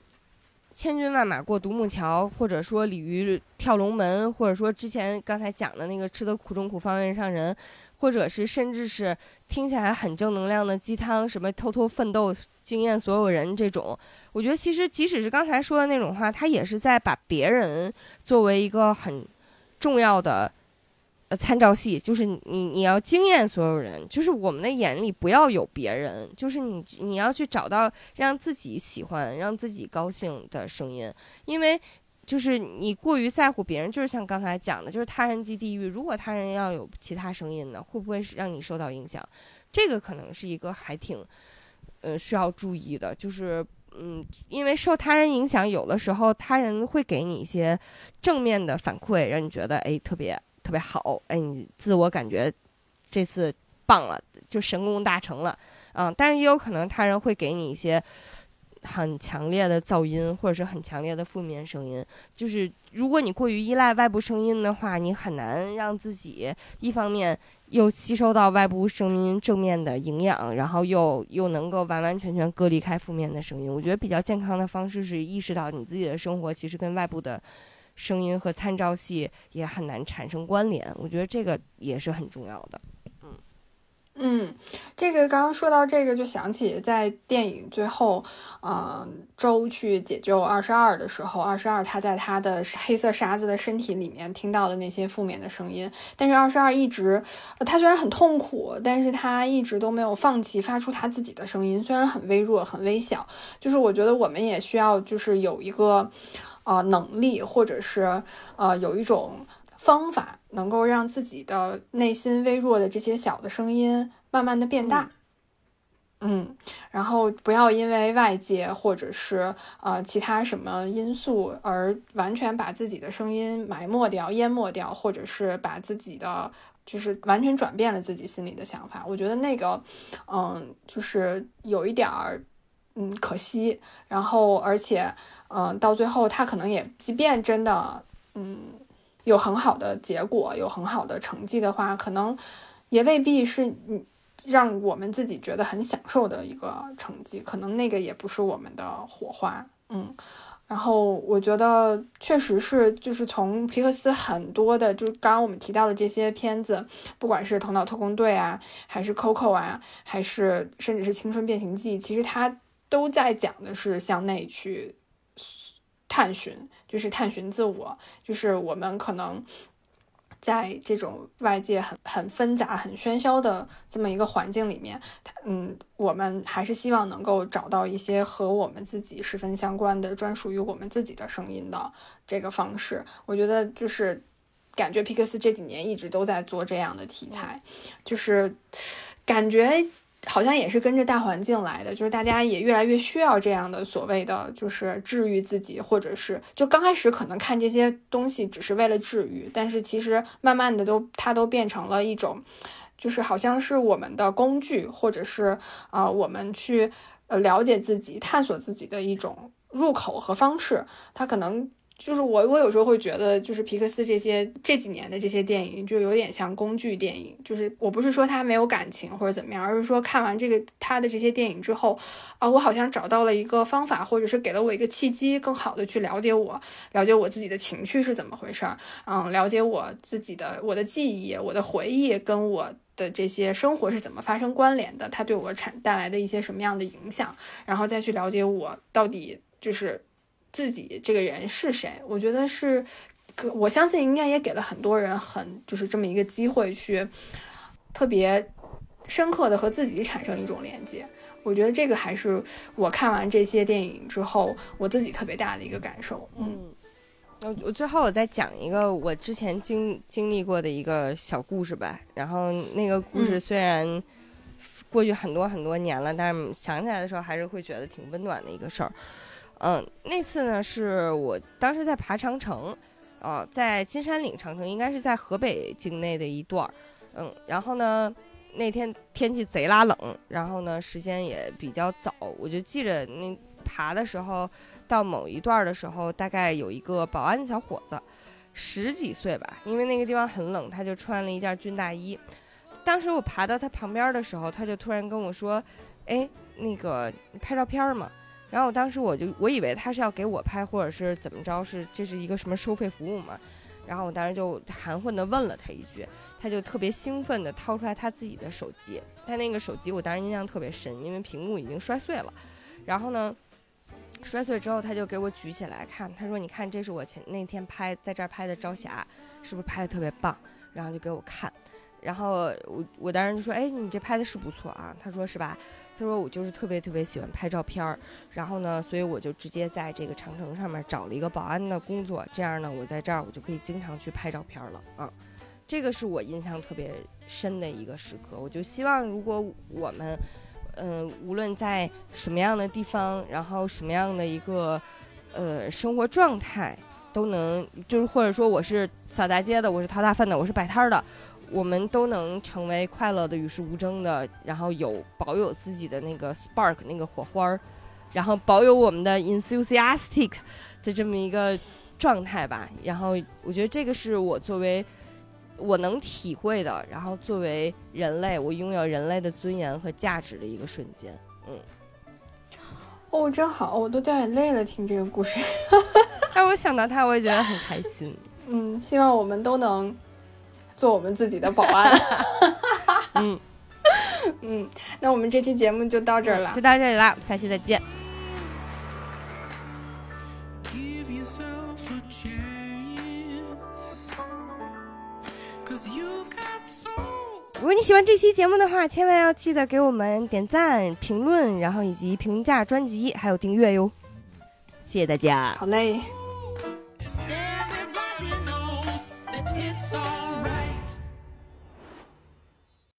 千军万马过独木桥，或者说鲤鱼跳龙门，或者说之前刚才讲的那个吃得苦中苦方为人上人。或者是甚至是听起来很正能量的鸡汤，什么偷偷奋斗、惊艳所有人这种，我觉得其实即使是刚才说的那种话，他也是在把别人作为一个很重要的呃参照系，就是你你要惊艳所有人，就是我们的眼里不要有别人，就是你你要去找到让自己喜欢、让自己高兴的声音，因为。就是你过于在乎别人，就是像刚才讲的，就是他人即地狱。如果他人要有其他声音呢，会不会让你受到影响？这个可能是一个还挺，呃，需要注意的。就是，嗯，因为受他人影响，有的时候他人会给你一些正面的反馈，让你觉得哎特别特别好，哎你自我感觉这次棒了，就神功大成了，嗯。但是也有可能他人会给你一些。很强烈的噪音，或者是很强烈的负面声音，就是如果你过于依赖外部声音的话，你很难让自己一方面又吸收到外部声音正面的营养，然后又又能够完完全全隔离开负面的声音。我觉得比较健康的方式是意识到你自己的生活其实跟外部的声音和参照系也很难产生关联。我觉得这个也是很重要的。嗯，这个刚刚说到这个，就想起在电影最后，嗯，周去解救二十二的时候，二十二他在他的黑色沙子的身体里面听到的那些负面的声音，但是二十二一直，他虽然很痛苦，但是他一直都没有放弃发出他自己的声音，虽然很微弱、很微小。就是我觉得我们也需要，就是有一个，呃，能力，或者是呃，有一种。方法能够让自己的内心微弱的这些小的声音慢慢的变大，嗯，然后不要因为外界或者是呃其他什么因素而完全把自己的声音埋没掉、淹没掉，或者是把自己的就是完全转变了自己心里的想法。我觉得那个，嗯，就是有一点儿，嗯，可惜。然后而且，嗯，到最后他可能也，即便真的，嗯。有很好的结果，有很好的成绩的话，可能也未必是嗯让我们自己觉得很享受的一个成绩，可能那个也不是我们的火花，嗯。然后我觉得确实是，就是从皮克斯很多的，就刚刚我们提到的这些片子，不管是《头脑特工队》啊，还是《Coco》啊，还是甚至是《青春变形记》，其实它都在讲的是向内去。探寻就是探寻自我，就是我们可能在这种外界很很纷杂、很喧嚣的这么一个环境里面，嗯，我们还是希望能够找到一些和我们自己十分相关的、专属于我们自己的声音的这个方式。我觉得就是感觉皮克斯这几年一直都在做这样的题材，就是感觉。好像也是跟着大环境来的，就是大家也越来越需要这样的所谓的，就是治愈自己，或者是就刚开始可能看这些东西只是为了治愈，但是其实慢慢的都它都变成了一种，就是好像是我们的工具，或者是啊我们去呃了解自己、探索自己的一种入口和方式，它可能。就是我，我有时候会觉得，就是皮克斯这些这几年的这些电影，就有点像工具电影。就是我不是说他没有感情或者怎么样，而是说看完这个他的这些电影之后，啊，我好像找到了一个方法，或者是给了我一个契机，更好的去了解我，了解我自己的情绪是怎么回事儿，嗯，了解我自己的我的记忆、我的回忆跟我的这些生活是怎么发生关联的，它对我产带来的一些什么样的影响，然后再去了解我到底就是。自己这个人是谁？我觉得是，我相信应该也给了很多人很就是这么一个机会去特别深刻的和自己产生一种连接。我觉得这个还是我看完这些电影之后我自己特别大的一个感受。嗯，我我最后我再讲一个我之前经经历过的一个小故事吧。然后那个故事虽然过去很多很多年了，但是想起来的时候还是会觉得挺温暖的一个事儿。嗯，那次呢是我当时在爬长城，啊，在金山岭长城，应该是在河北境内的一段儿，嗯，然后呢那天天气贼拉冷，然后呢时间也比较早，我就记着那爬的时候到某一段的时候，大概有一个保安小伙子，十几岁吧，因为那个地方很冷，他就穿了一件军大衣。当时我爬到他旁边的时候，他就突然跟我说：“哎，那个拍照片吗？”然后我当时我就我以为他是要给我拍，或者是怎么着，是这是一个什么收费服务嘛？然后我当时就含混的问了他一句，他就特别兴奋的掏出来他自己的手机，他那个手机我当时印象特别深，因为屏幕已经摔碎了。然后呢，摔碎之后他就给我举起来看，他说：“你看，这是我前那天拍在这儿拍的朝霞，是不是拍的特别棒？”然后就给我看。然后我我当时就说，哎，你这拍的是不错啊。他说是吧？他说我就是特别特别喜欢拍照片儿。然后呢，所以我就直接在这个长城上面找了一个保安的工作，这样呢，我在这儿我就可以经常去拍照片了啊。这个是我印象特别深的一个时刻。我就希望如果我们，嗯，无论在什么样的地方，然后什么样的一个呃生活状态，都能就是或者说我是扫大街的，我是掏大粪的，我是摆摊儿的。我们都能成为快乐的、与世无争的，然后有保有自己的那个 spark 那个火花儿，然后保有我们的 enthusiastic 的这么一个状态吧。然后我觉得这个是我作为我能体会的，然后作为人类，我拥有人类的尊严和价值的一个瞬间。嗯，哦，真好，我都掉眼泪了，听这个故事。但 我想到他，我也觉得很开心。嗯，希望我们都能做我们自己的保安。嗯 嗯，那我们这期节目就到这儿了就，到这里啦，我们下期再见。Give yourself a chance. Cause you've got soul. 如果你喜欢这期节目的话，千万要记得给我们点赞、评论，然后以及评价专辑，还有订阅哟。谢谢大家。好嘞。